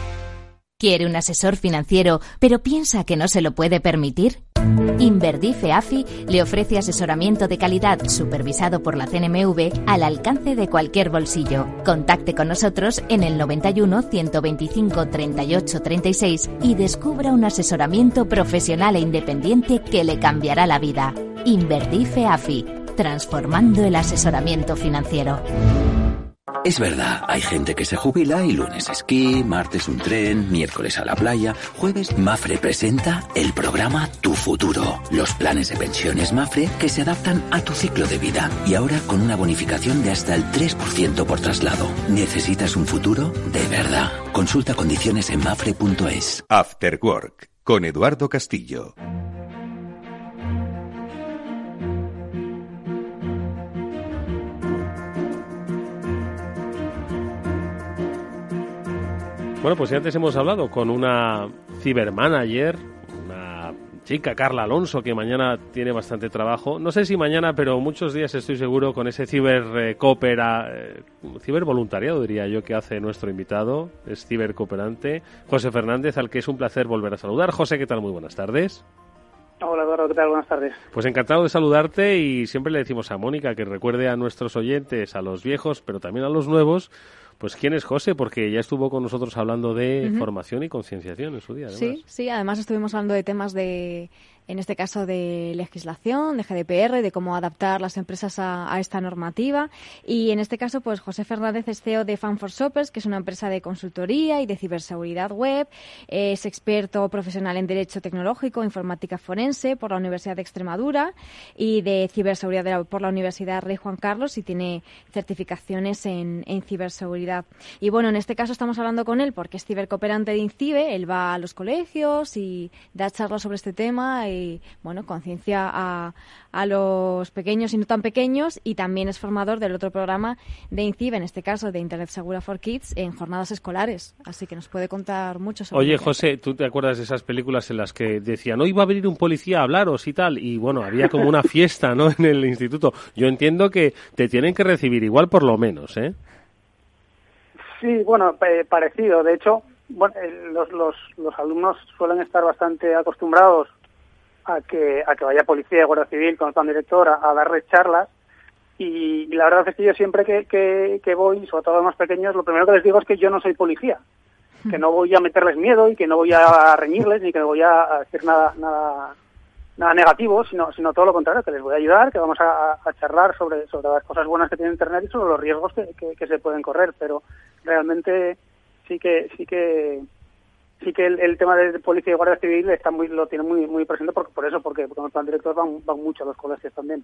Speaker 11: ¿Quiere un asesor financiero, pero piensa que no se lo puede permitir? Inverdife AFI le ofrece asesoramiento de calidad supervisado por la CNMV al alcance de cualquier bolsillo. Contacte con nosotros en el 91 125 38 36 y descubra un asesoramiento profesional e independiente que le cambiará la vida. Inverdife AFI, transformando el asesoramiento financiero.
Speaker 15: Es verdad, hay gente que se jubila y lunes esquí, martes un tren, miércoles a la playa, jueves Mafre presenta el programa Tu Futuro, los planes de pensiones Mafre que se adaptan a tu ciclo de vida y ahora con una bonificación de hasta el 3% por traslado. ¿Necesitas un futuro? De verdad. Consulta condiciones en mafre.es.
Speaker 1: After Work con Eduardo Castillo.
Speaker 2: Bueno, pues ya antes hemos hablado con una cibermanager, una chica, Carla Alonso, que mañana tiene bastante trabajo. No sé si mañana, pero muchos días estoy seguro con ese ciber eh, eh, cibervoluntariado, diría yo, que hace nuestro invitado, es cibercooperante, José Fernández, al que es un placer volver a saludar. José, ¿qué tal? Muy buenas tardes.
Speaker 16: Hola Eduardo, ¿qué tal? Buenas tardes.
Speaker 2: Pues encantado de saludarte y siempre le decimos a Mónica que recuerde a nuestros oyentes, a los viejos, pero también a los nuevos, pues quién es José, porque ya estuvo con nosotros hablando de formación y concienciación en su día. Además.
Speaker 3: Sí, sí, además estuvimos hablando de temas de, en este caso de legislación, de GDPR, de cómo adaptar las empresas a, esta normativa. Y en este caso, pues José Fernández es CEO de Fan for Shoppers, que es una empresa de consultoría y de ciberseguridad web. Es experto profesional en Derecho Tecnológico, Informática Forense por la Universidad de Extremadura y de ciberseguridad de la, por la Universidad Rey Juan Carlos y tiene certificaciones en ciberseguridad. Y bueno, en este caso estamos hablando con él porque es cibercooperante de INCIBE. Él va a los colegios y da charlas sobre este tema y, bueno, conciencia a, a los pequeños y no tan pequeños y también es formador del otro programa de INCIBE, en este caso de Internet Segura for Kids, en jornadas escolares. Así que nos puede contar mucho sobre
Speaker 2: Oye, José, ¿tú te acuerdas de esas películas en las que decían, hoy va a venir un policía a hablaros y tal? Y bueno, había como una fiesta, ¿no?, *laughs* en el instituto. Yo entiendo que te tienen que recibir igual por lo menos, ¿eh?
Speaker 16: Sí, bueno, eh, parecido. De hecho, bueno, eh, los, los, los alumnos suelen estar bastante acostumbrados a que, a que vaya policía y guardia civil con el plan director a, darles charlas. Y, la verdad es que yo siempre que, que, que voy, sobre todo a los más pequeños, lo primero que les digo es que yo no soy policía, que no voy a meterles miedo y que no voy a reñirles ni que no voy a decir nada, nada, nada negativo, sino, sino todo lo contrario, que les voy a ayudar, que vamos a, a charlar sobre, sobre las cosas buenas que tiene Internet y sobre los riesgos que, que se pueden correr. Pero realmente sí que sí que sí que el, tema de policía y guardia civil está muy lo tiene muy muy presente porque por eso porque porque el plan director van, van mucho a los colegios también.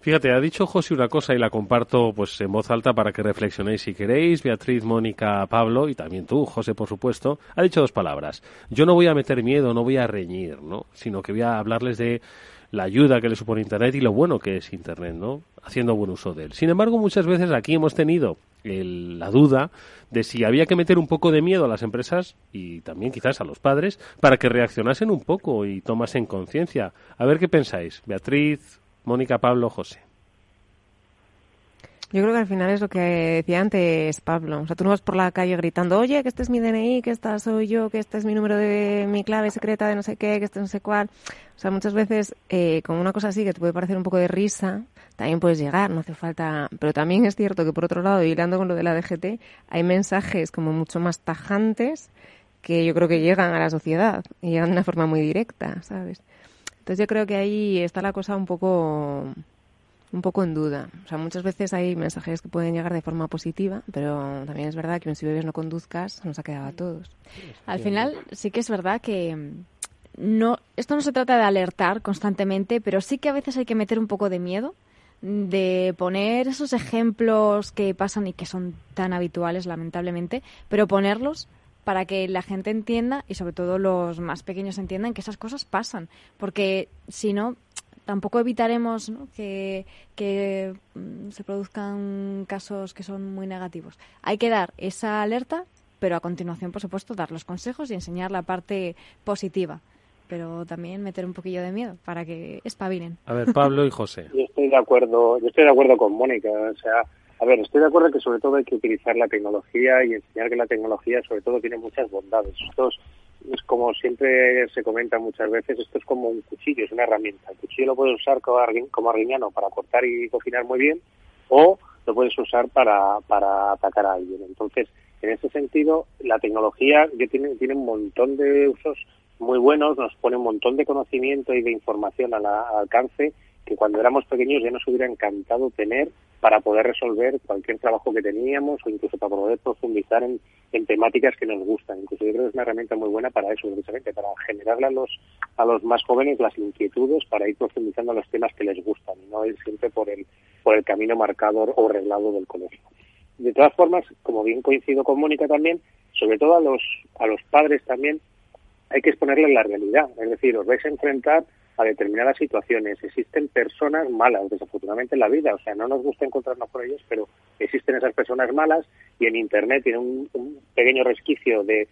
Speaker 2: Fíjate ha dicho José una cosa y la comparto pues en voz alta para que reflexionéis si queréis. Beatriz Mónica Pablo y también tú José por supuesto ha dicho dos palabras. Yo no voy a meter miedo no voy a reñir no sino que voy a hablarles de la ayuda que le supone Internet y lo bueno que es Internet, ¿no? Haciendo buen uso de él. Sin embargo, muchas veces aquí hemos tenido el, la duda de si había que meter un poco de miedo a las empresas y también quizás a los padres para que reaccionasen un poco y tomasen conciencia. A ver qué pensáis, Beatriz, Mónica, Pablo, José.
Speaker 9: Yo creo que al final es lo que decía antes Pablo. O sea, tú no vas por la calle gritando, oye, que este es mi DNI, que esta soy yo, que este es mi número de mi clave secreta de no sé qué, que este no sé cuál. O sea, muchas veces eh, con una cosa así que te puede parecer un poco de risa, también puedes llegar, no hace falta. Pero también es cierto que por otro lado, hilando con lo de la DGT, hay mensajes como mucho más tajantes que yo creo que llegan a la sociedad y llegan de una forma muy directa, ¿sabes? Entonces yo creo que ahí está la cosa un poco un poco en duda. O sea, muchas veces hay mensajes que pueden llegar de forma positiva, pero también es verdad que si bebes no conduzcas nos ha quedado a todos.
Speaker 3: Al final sí que es verdad que no esto no se trata de alertar constantemente, pero sí que a veces hay que meter un poco de miedo de poner esos ejemplos que pasan y que son tan habituales lamentablemente, pero ponerlos para que la gente entienda y sobre todo los más pequeños entiendan que esas cosas pasan, porque si no tampoco evitaremos que, mm, se produzcan casos que son muy negativos. Hay que dar esa alerta, pero a continuación, por supuesto, dar los consejos y enseñar la parte positiva. Pero también meter un poquillo de miedo para que espabilen.
Speaker 2: A ver, Pablo y José.
Speaker 8: Yo estoy de acuerdo, yo estoy de acuerdo con Mónica. O sea, a ver, estoy de acuerdo que sobre todo hay que utilizar la tecnología y enseñar que la tecnología sobre todo tiene muchas bondades. Esto es como siempre se comenta muchas veces, esto es como un cuchillo, es una herramienta. El cuchillo lo puedes usar como arriñano para cortar y cocinar muy bien o lo puedes usar para, para atacar a alguien. Entonces, en ese sentido, la tecnología tiene, tiene un montón de usos muy buenos, nos pone un montón de conocimiento y de información al alcance que cuando éramos pequeños ya nos hubiera encantado tener para poder resolver cualquier trabajo que teníamos o incluso para poder profundizar en, temáticas que nos gustan. Incluso yo creo que es una herramienta muy buena para eso, precisamente, para generarle a los, a los más jóvenes las inquietudes para ir profundizando los temas que les gustan y no ir siempre por el, por el camino marcador o reglado del colegio. De todas formas, como bien coincido con Mónica también, sobre todo a los, a los padres también, hay que exponerles la realidad. Es decir, os vais a enfrentar a determinadas situaciones. Existen personas malas, desafortunadamente, en la vida. O sea, no nos gusta encontrarnos con ellos, pero existen esas personas malas y en Internet tiene un, pequeño resquicio de,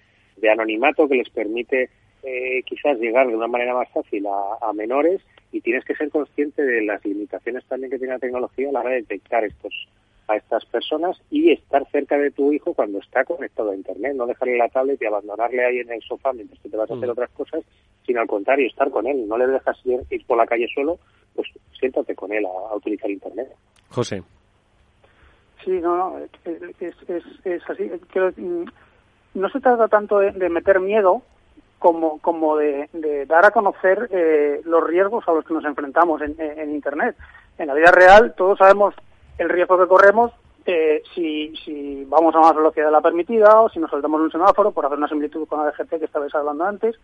Speaker 8: anonimato que les permite eh, quizás llegar de una manera más fácil a, a, menores y tienes que ser consciente de las limitaciones también que tiene la tecnología a la hora de detectar estos a estas personas y estar cerca de tu hijo cuando está conectado a Internet, no dejarle la tablet y abandonarle ahí en el sofá mientras que te vas a hacer mm. otras cosas, sino al contrario, estar con él, no le dejas ir, por la calle solo, pues siéntate con él a, utilizar Internet.
Speaker 2: José.
Speaker 16: Sí, no, no, es, es, es así. Mm, no se trata tanto de, meter miedo como, como de, dar a conocer eh, los riesgos a los que nos enfrentamos en, en Internet. En la vida real todos sabemos el riesgo que corremos eh, si, si vamos a más velocidad de la permitida o si nos saltamos un semáforo por hacer una similitud con la DGT que estabais hablando antes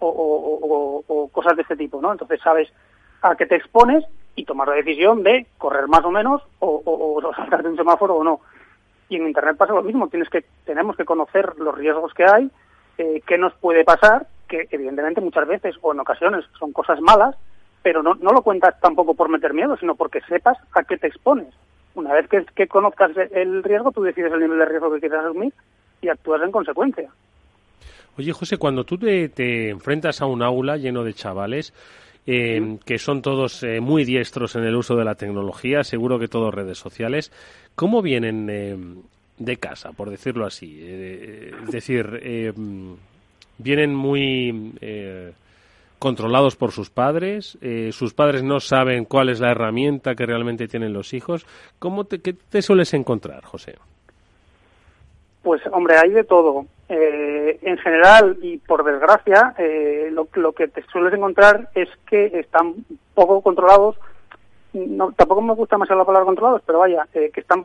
Speaker 16: o, cosas de este tipo, ¿no? Entonces sabes a qué te expones y tomar la decisión de correr más o menos o, o, *laughs* saltarte un semáforo o no. Y en Internet pasa lo mismo, tienes que, tenemos que conocer los riesgos que hay, eh, qué nos puede pasar, que evidentemente muchas veces o en ocasiones son cosas malas, pero no, no lo cuentas tampoco por meter miedo, sino porque sepas a qué te expones. Una vez que, conozcas el riesgo, tú decides el nivel de riesgo que quieres asumir y actúas en consecuencia.
Speaker 2: Oye, José, cuando tú te, enfrentas a un aula lleno de chavales, eh, que son todos eh, muy diestros en el uso de la tecnología, seguro que todos redes sociales, ¿cómo vienen eh, de casa, por decirlo así? es decir, vienen muy controlados por sus padres, eh, sus padres no saben cuál es la herramienta que realmente tienen los hijos. ¿Cómo te, ¿Qué te sueles encontrar, José?
Speaker 16: Pues hombre, hay de todo. Eh, en general y por desgracia, eh, lo, que te sueles encontrar es que están poco controlados. No, tampoco me gusta más la palabra controlados, pero vaya, que están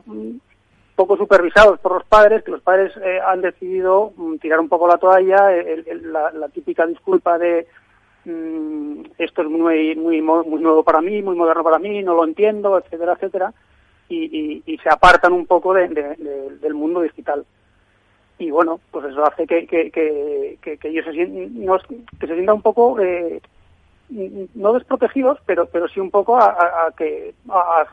Speaker 16: poco supervisados por los padres, que los padres han decidido mm, tirar un poco la toalla, la, típica disculpa de Mm, esto es muy, muy, muy nuevo para mí, muy moderno para mí, no lo entiendo, etcétera, etcétera, y, y, se apartan un poco de, del mundo digital. Y bueno, pues eso hace que, que, que, ellos se, sientan, que se sientan un poco, eh, no desprotegidos, pero, pero sí un poco a, que a,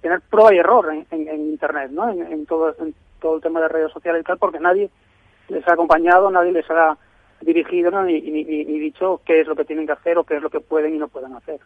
Speaker 16: tener prueba y error en, en, Internet, ¿no? En, todo, en todo el tema de redes sociales y tal, porque nadie les ha acompañado, nadie les ha dirigido ni, dicho qué es lo que tienen que hacer o qué es lo que pueden y no pueden hacer.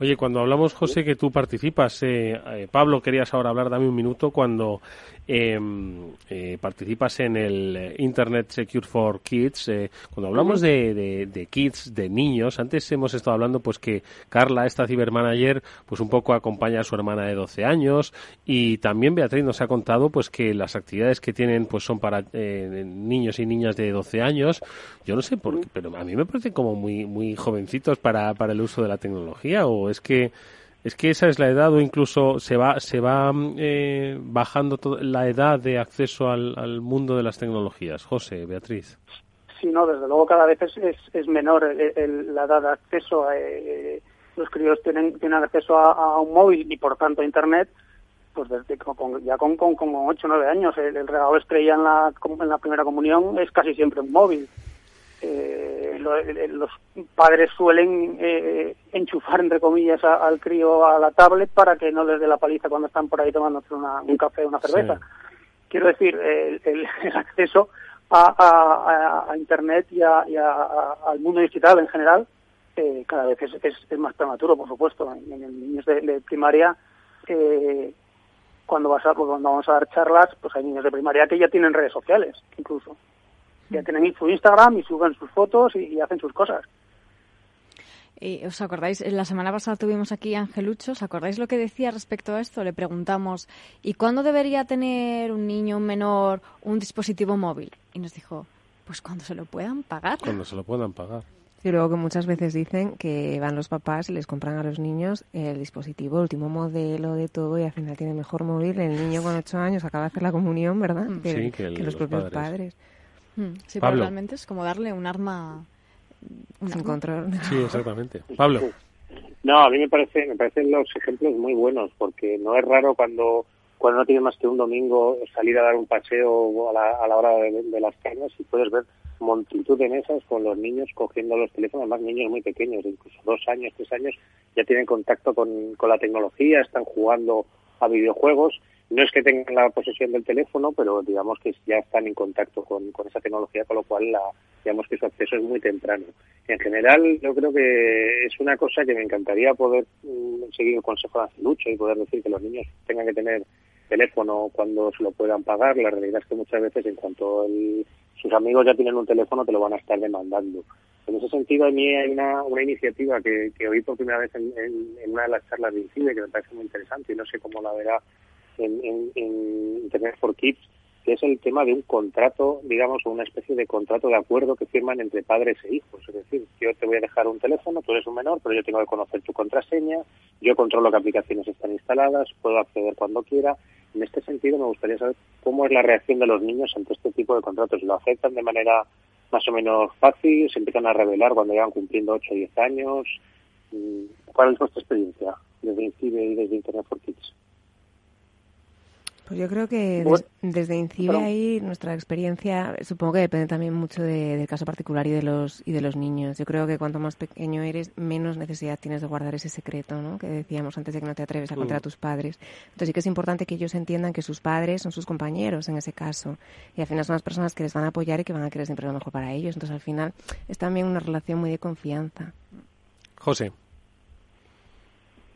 Speaker 2: Oye, cuando hablamos, José, que tú participas, eh, eh, Pablo, querías ahora hablar, dame un minuto, cuando em, eh, participas en el Internet Secure for Kids, eh, cuando hablamos de, de, de, kids, de niños, antes hemos estado hablando pues que Carla, esta cibermanager, pues un poco acompaña a su hermana de 12 años y también Beatriz nos ha contado pues que las actividades que tienen pues son para niños y niñas de 12 años. Yo no sé por qué, pero a mí me parecen como muy, muy jovencitos para, para el uso de la tecnología o es que es que esa es la edad o incluso se va se va eh, bajando la edad de acceso al, mundo de las tecnologías. José, Beatriz.
Speaker 16: Sí, no, desde luego cada vez es, es, menor la edad de acceso. Eh, los críos tienen, tienen acceso a, un móvil y por tanto a Internet pues desde ya con, con, con 8 o 9 años. El, el regalo estrella en la, en la primera comunión es casi siempre un móvil. Eh, los padres suelen eh, enchufar, entre comillas, al crío a la tablet para que no les dé la paliza cuando están por ahí tomando un café o una cerveza. Quiero decir, el, *laughs* acceso a, Internet y, al mundo digital en general eh, cada vez es, más prematuro, por supuesto. En, en niños de, primaria, cuando, vas a, cuando vamos a dar charlas, pues hay niños de primaria que ya tienen redes sociales, incluso ya tienen su Instagram y suben sus fotos y, hacen sus cosas.
Speaker 3: ¿Y ¿Os acordáis? La semana pasada tuvimos aquí a Angelucho. ¿Os acordáis lo que decía respecto a esto? Le preguntamos, ¿y cuándo debería tener un niño, un menor, un dispositivo móvil? Y nos dijo, pues cuando se lo puedan pagar.
Speaker 2: Cuando se lo puedan pagar.
Speaker 9: Y luego que muchas veces dicen que van los papás y les compran a los niños el dispositivo, el último modelo de todo y al final tiene mejor móvil. El niño con ocho años acaba de hacer la comunión, ¿verdad?
Speaker 2: Sí, que,
Speaker 9: los, propios padres.
Speaker 3: Sí, pero realmente es como darle un arma
Speaker 9: sin control. *laughs*
Speaker 2: Sí, exactamente. Pablo.
Speaker 8: No, a mí me parece, me parecen los ejemplos muy buenos porque no es raro cuando cuando no tienes más que un domingo salir a dar un paseo a la, a la hora de, las cañas y puedes ver multitud de mesas con los niños cogiendo los teléfonos, más niños muy pequeños, incluso dos años, tres años, ya tienen contacto con, con la tecnología, están jugando a videojuegos no es que tengan la posesión del teléfono, pero digamos que ya están en contacto con, esa tecnología, con lo cual la, digamos que su acceso es muy temprano. En general, yo creo que es una cosa que me encantaría poder mm, seguir el consejo de y poder decir que los niños tengan que tener teléfono cuando se lo puedan pagar. La realidad es que muchas veces, en cuanto sus amigos ya tienen un teléfono, te lo van a estar demandando. En ese sentido, a mí hay una, una iniciativa que, que oí por primera vez en, una de las charlas de INCIBE que me parece muy interesante y no sé cómo la verá en, Internet for Kids, que es el tema de un contrato, digamos, o una especie de contrato de acuerdo que firman entre padres e hijos. Es decir, yo te voy a dejar un teléfono, tú eres un menor, pero yo tengo que conocer tu contraseña, yo controlo qué aplicaciones están instaladas, puedo acceder cuando quiera. En este sentido, me gustaría saber cómo es la reacción de los niños ante este tipo de contratos. ¿Lo aceptan de manera más o menos fácil? ¿Se empiezan a revelar cuando llegan cumpliendo 8 o 10 años? Mm, ¿Cuál es vuestra experiencia desde INCIBE y desde Internet for Kids?
Speaker 9: Pues yo creo que desde INCIBE ahí nuestra experiencia, supongo que depende también mucho del caso particular y de los y de los niños. Yo creo que cuanto más pequeño eres, menos necesidad tienes de guardar ese secreto, ¿no? Que decíamos antes de que no te atreves a contar a mm. tus padres. Entonces sí que es importante que ellos entiendan que sus padres son sus compañeros en ese caso y al final son las personas que les van a apoyar y que van a querer siempre lo mejor para ellos. Entonces al final es también una relación muy de confianza.
Speaker 2: José.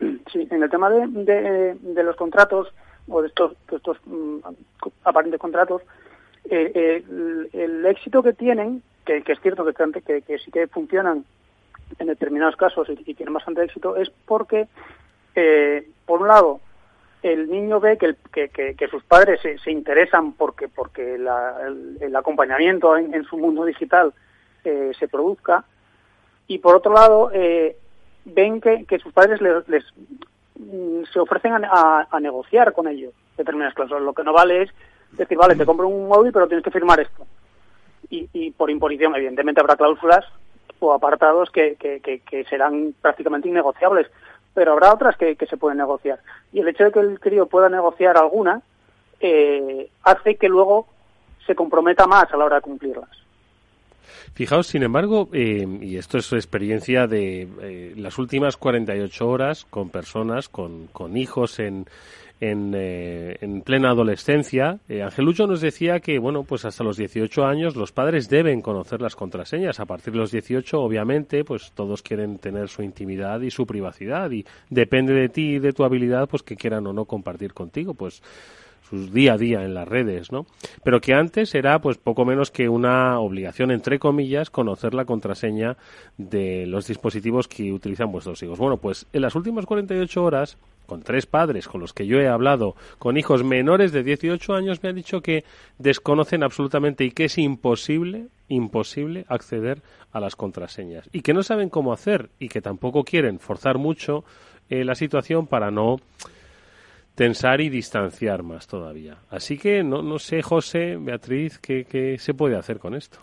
Speaker 16: Sí, en el tema de, de los contratos o de estos, mm, aparentes contratos, eh, eh, el, éxito que tienen, que, es cierto que, que, que, sí que funcionan en determinados casos y, tienen bastante éxito, es porque, eh, por un lado, el niño ve que, que, sus padres se, interesan porque, porque el, acompañamiento en, su mundo digital se produzca, y por otro lado, ven que, sus padres les, Mm, se ofrecen a, negociar con ellos determinadas cláusulas. Lo que no vale es decir, vale, te compro un móvil, pero tienes que firmar esto. Y, por imposición, evidentemente, habrá cláusulas o apartados que, serán prácticamente innegociables, pero habrá otras que, se pueden negociar. Y el hecho de que el crío pueda negociar alguna eh, hace que luego se comprometa más a la hora de cumplirlas.
Speaker 2: Fijaos, sin embargo, eh, y esto es experiencia de eh, las últimas 48 horas con personas, con, con hijos en, en, eh, en plena adolescencia. Eh, Angelucho nos decía que, bueno, pues hasta los 18 años los padres deben conocer las contraseñas. A partir de los 18, obviamente, pues todos quieren tener su intimidad y su privacidad y depende de ti y de tu habilidad, pues que quieran o no compartir contigo, pues su día a día en las redes, ¿no? Pero que antes era pues poco menos que una obligación entre comillas conocer la contraseña de los dispositivos que utilizan vuestros hijos. Bueno, pues en las últimas 48 horas con tres padres con los que yo he hablado, con hijos menores de 18 años, me han dicho que desconocen absolutamente y que es imposible, imposible acceder a las contraseñas y que no saben cómo hacer y que tampoco quieren forzar mucho eh, la situación para no tensar y distanciar más todavía. Así que no, no sé, José, Beatriz, ¿qué, qué se puede hacer con esto?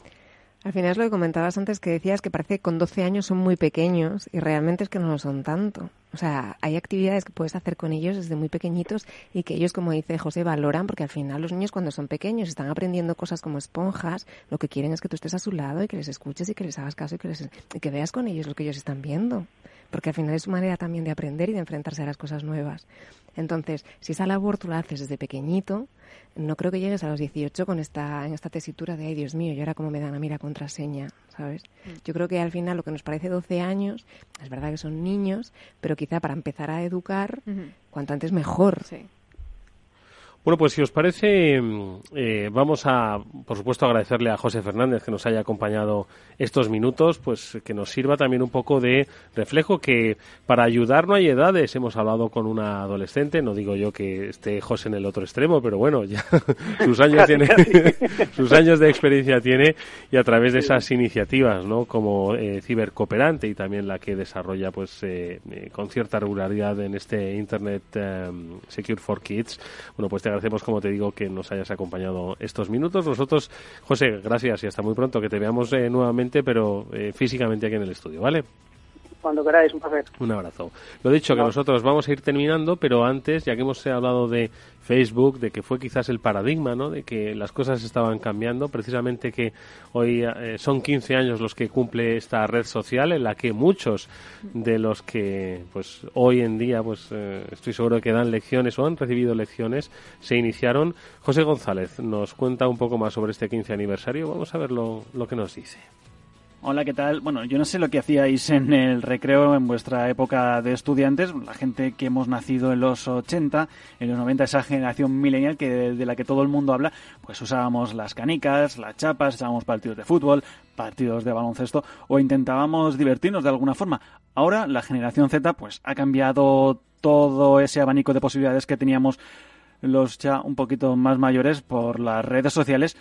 Speaker 9: Al final es lo que comentabas antes, que decías que parece que con 12 años son muy pequeños y realmente es que no lo son tanto. O sea, hay actividades que puedes hacer con ellos desde muy pequeñitos y que ellos, como dice José, valoran porque al final los niños cuando son pequeños están aprendiendo cosas como esponjas, lo que quieren es que tú estés a su lado y que les escuches y que les hagas caso y que, les, y que veas con ellos lo que ellos están viendo. Porque al final es su manera también de aprender y de enfrentarse a las cosas nuevas. Entonces, si esa labor tú la haces desde pequeñito, no creo que llegues a los 18 con esta, en esta tesitura de, ay Dios mío, y ahora cómo me dan a mí la contraseña, ¿sabes? Yo creo que al final lo que nos parece 12 años, es verdad que son niños, pero quizá para empezar a educar, cuanto antes mejor.
Speaker 2: Bueno, pues si os parece, mm, eh, vamos a, por supuesto, agradecerle a José Fernández que nos haya acompañado estos minutos, pues que nos sirva también un poco de reflejo que para ayudar no hay edades. Hemos hablado con una adolescente, no digo yo que esté José en el otro extremo, pero bueno, ya *laughs* sus años tiene, *laughs* *laughs* sus años de experiencia tiene y a través de esas iniciativas, ¿no? Como eh, cibercooperante y también la que desarrolla, pues, eh, eh, con cierta regularidad en este Internet eh, Secure for Kids, bueno, pues te agradecemos, como te digo, que nos hayas acompañado estos minutos. Nosotros, José, gracias y hasta muy pronto, que te veamos eh, nuevamente, pero eh, físicamente aquí en el estudio, ¿vale?
Speaker 16: Cuando queráis, un placer.
Speaker 2: Un abrazo. Lo dicho, que nosotros vamos a ir terminando, pero antes, ya que hemos hablado de Facebook, de que fue quizás el paradigma, ¿no? De que las cosas estaban cambiando, precisamente que hoy eh, son 15 años los que cumple esta red social en la que muchos de los que, pues, hoy en día, pues, eh, estoy seguro que dan lecciones o han recibido lecciones, se iniciaron. José González nos cuenta un poco más sobre este 15 aniversario. Vamos a ver lo, lo que nos dice.
Speaker 6: Hola, ¿qué tal? Bueno, yo no sé lo que hacíais en el recreo en vuestra época de estudiantes, la gente que hemos nacido en los 80, en los 90, esa generación millennial que de la que todo el mundo habla, pues usábamos las canicas, las chapas, echábamos partidos de fútbol, partidos de baloncesto o intentábamos divertirnos de alguna forma. Ahora la generación Z pues ha cambiado todo ese abanico de posibilidades que teníamos los ya un poquito más mayores por las redes sociales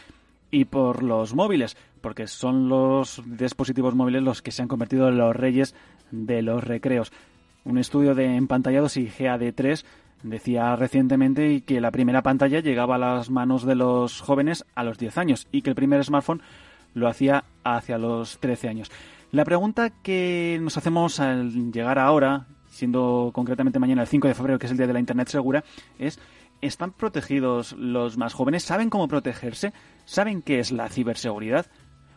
Speaker 6: y por los móviles, porque son los dispositivos móviles los que se han convertido en los reyes de los recreos. Un estudio de empantallados y GAD3 decía recientemente que la primera pantalla llegaba a las manos de los jóvenes a los 10 años y que el primer smartphone lo hacía hacia los 13 años. La pregunta que nos hacemos al llegar ahora, siendo concretamente mañana el 5 de febrero, que es el día de la Internet segura, es ¿están protegidos los más jóvenes? ¿Saben cómo protegerse? ¿Saben qué es la ciberseguridad?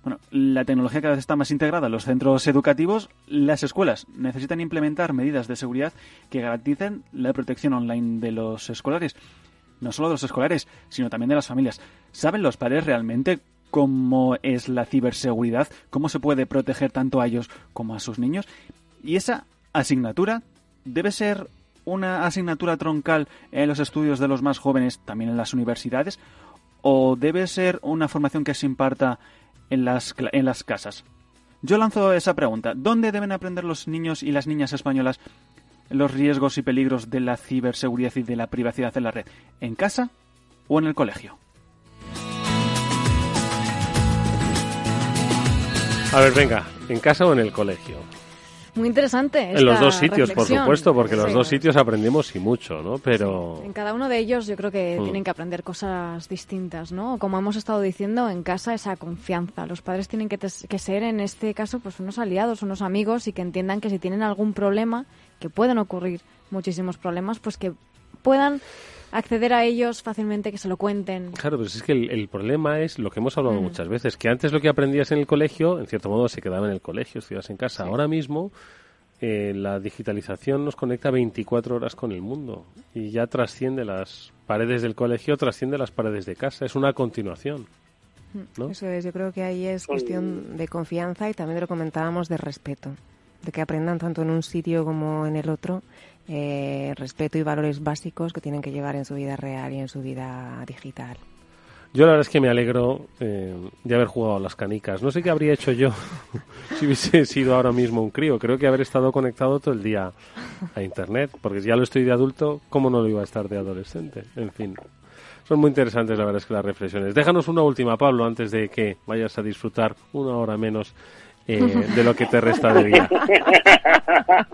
Speaker 6: Bueno, la tecnología cada vez está más integrada en los centros educativos. Las escuelas necesitan implementar medidas de seguridad que garanticen la protección online de los escolares. No solo de los escolares, sino también de las familias. ¿Saben los padres realmente cómo es la ciberseguridad? ¿Cómo se puede proteger tanto a ellos como a sus niños? Y esa asignatura debe ser una asignatura troncal en los estudios de los más jóvenes, también en las universidades, o debe ser una formación que se imparta en las, en las casas? Yo lanzo esa pregunta. ¿Dónde deben aprender los niños y las niñas españolas los riesgos y peligros de la ciberseguridad y de la privacidad en la red? ¿En casa o en el colegio?
Speaker 2: A ver, venga, ¿en casa o en el colegio?
Speaker 3: Muy interesante.
Speaker 2: En los dos sitios, por supuesto, porque en los dos sitios aprendemos y mucho, ¿no? Pero...
Speaker 3: En cada uno de ellos yo creo que
Speaker 2: Mm.
Speaker 3: tienen que aprender cosas distintas, ¿no? Como hemos estado diciendo, en casa esa confianza. Los padres tienen que, que ser, en este caso, pues unos aliados, unos amigos y que entiendan que si tienen algún problema, que pueden ocurrir muchísimos problemas, pues que puedan acceder a ellos fácilmente, que se lo cuenten.
Speaker 2: Claro, pero es que el, problema es lo que hemos hablado mm. muchas veces, que antes lo que aprendías en el colegio, en cierto modo se quedaba en el colegio, estudias en casa. Ahora mismo eh, la digitalización nos conecta 24 horas con el mundo y ya trasciende las paredes del colegio, trasciende las paredes de casa, es una continuación.
Speaker 9: ¿no? Eso es, yo creo que ahí es cuestión de confianza y también lo comentábamos de respeto, de que aprendan tanto en un sitio como en el otro eh, respeto y valores básicos que tienen que llevar en su vida real y en su vida digital.
Speaker 2: Yo la verdad es que me alegro eh, de haber jugado a las canicas. No sé qué habría hecho yo *laughs* si hubiese sido ahora mismo un crío. Creo que haber estado conectado todo el día a Internet, porque ya lo estoy de adulto, ¿cómo no lo iba a estar de adolescente? En fin, son muy interesantes la verdad es que las reflexiones. Déjanos una última, Pablo, antes de que vayas a disfrutar una hora menos eh, de lo que te resta de día. *laughs*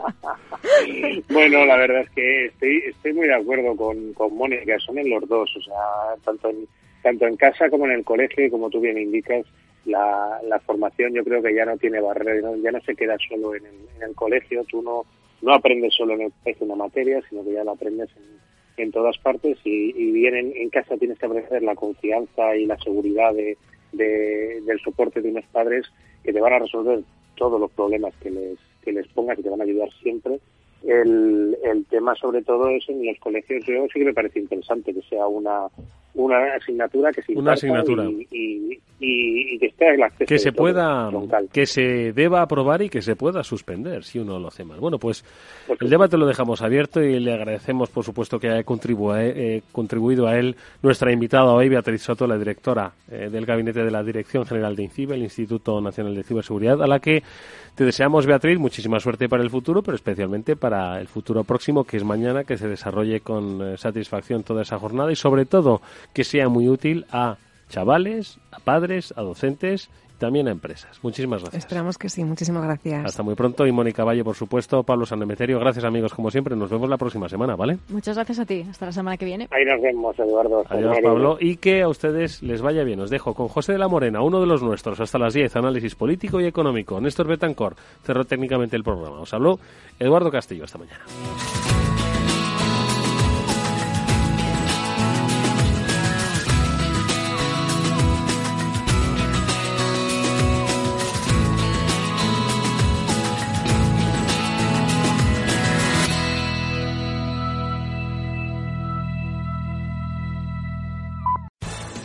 Speaker 8: bueno, la verdad es que estoy, estoy muy de acuerdo con, con Mónica, son en los dos, o sea, tanto en, tanto en casa como en el colegio, y como tú bien indicas, la, la formación yo creo que ya no tiene barrera, ya no se queda solo en el, colegio, tú no, no aprendes solo en el colegio una materia, sino que ya la aprendes en, en todas partes y, y bien en, casa tienes que aprender la confianza y la seguridad de, de, del soporte de unos padres que te van a resolver todos los problemas que les, que les pongas y te van a ayudar siempre. El, el tema sobre todo es en los colegios, yo sí que me parece interesante que sea una, una asignatura que se
Speaker 2: una asignatura.
Speaker 8: y, y, que esté el acceso
Speaker 2: que se pueda que se deba aprobar y que se pueda suspender si uno lo hace mal. Bueno pues el debate lo dejamos abierto y le agradecemos por supuesto que haya contribuido, eh, contribuido a él nuestra invitada hoy Beatriz Soto la directora eh, del gabinete de la Dirección General de INCIBE el Instituto Nacional de Ciberseguridad a la que te deseamos Beatriz muchísima suerte para el futuro pero especialmente para el futuro próximo que es mañana que se desarrolle con eh, satisfacción toda esa jornada y sobre todo que sea muy útil a chavales, a padres, a docentes también a empresas. Muchísimas gracias.
Speaker 9: Esperamos que sí. Muchísimas gracias.
Speaker 2: Hasta muy pronto. Y Mónica Valle, por supuesto. Pablo Sanemeterio. Gracias, amigos, como siempre. Nos vemos la próxima semana, ¿vale?
Speaker 3: Muchas gracias a ti. Hasta la semana que viene.
Speaker 8: Ahí nos vemos, Eduardo.
Speaker 2: Adiós, Pablo. Y que a ustedes les vaya bien. Os dejo con José de la Morena, uno de los nuestros, hasta las 10. Análisis político y económico. Néstor Betancor cerró técnicamente el programa. Os habló Eduardo Castillo. Hasta mañana.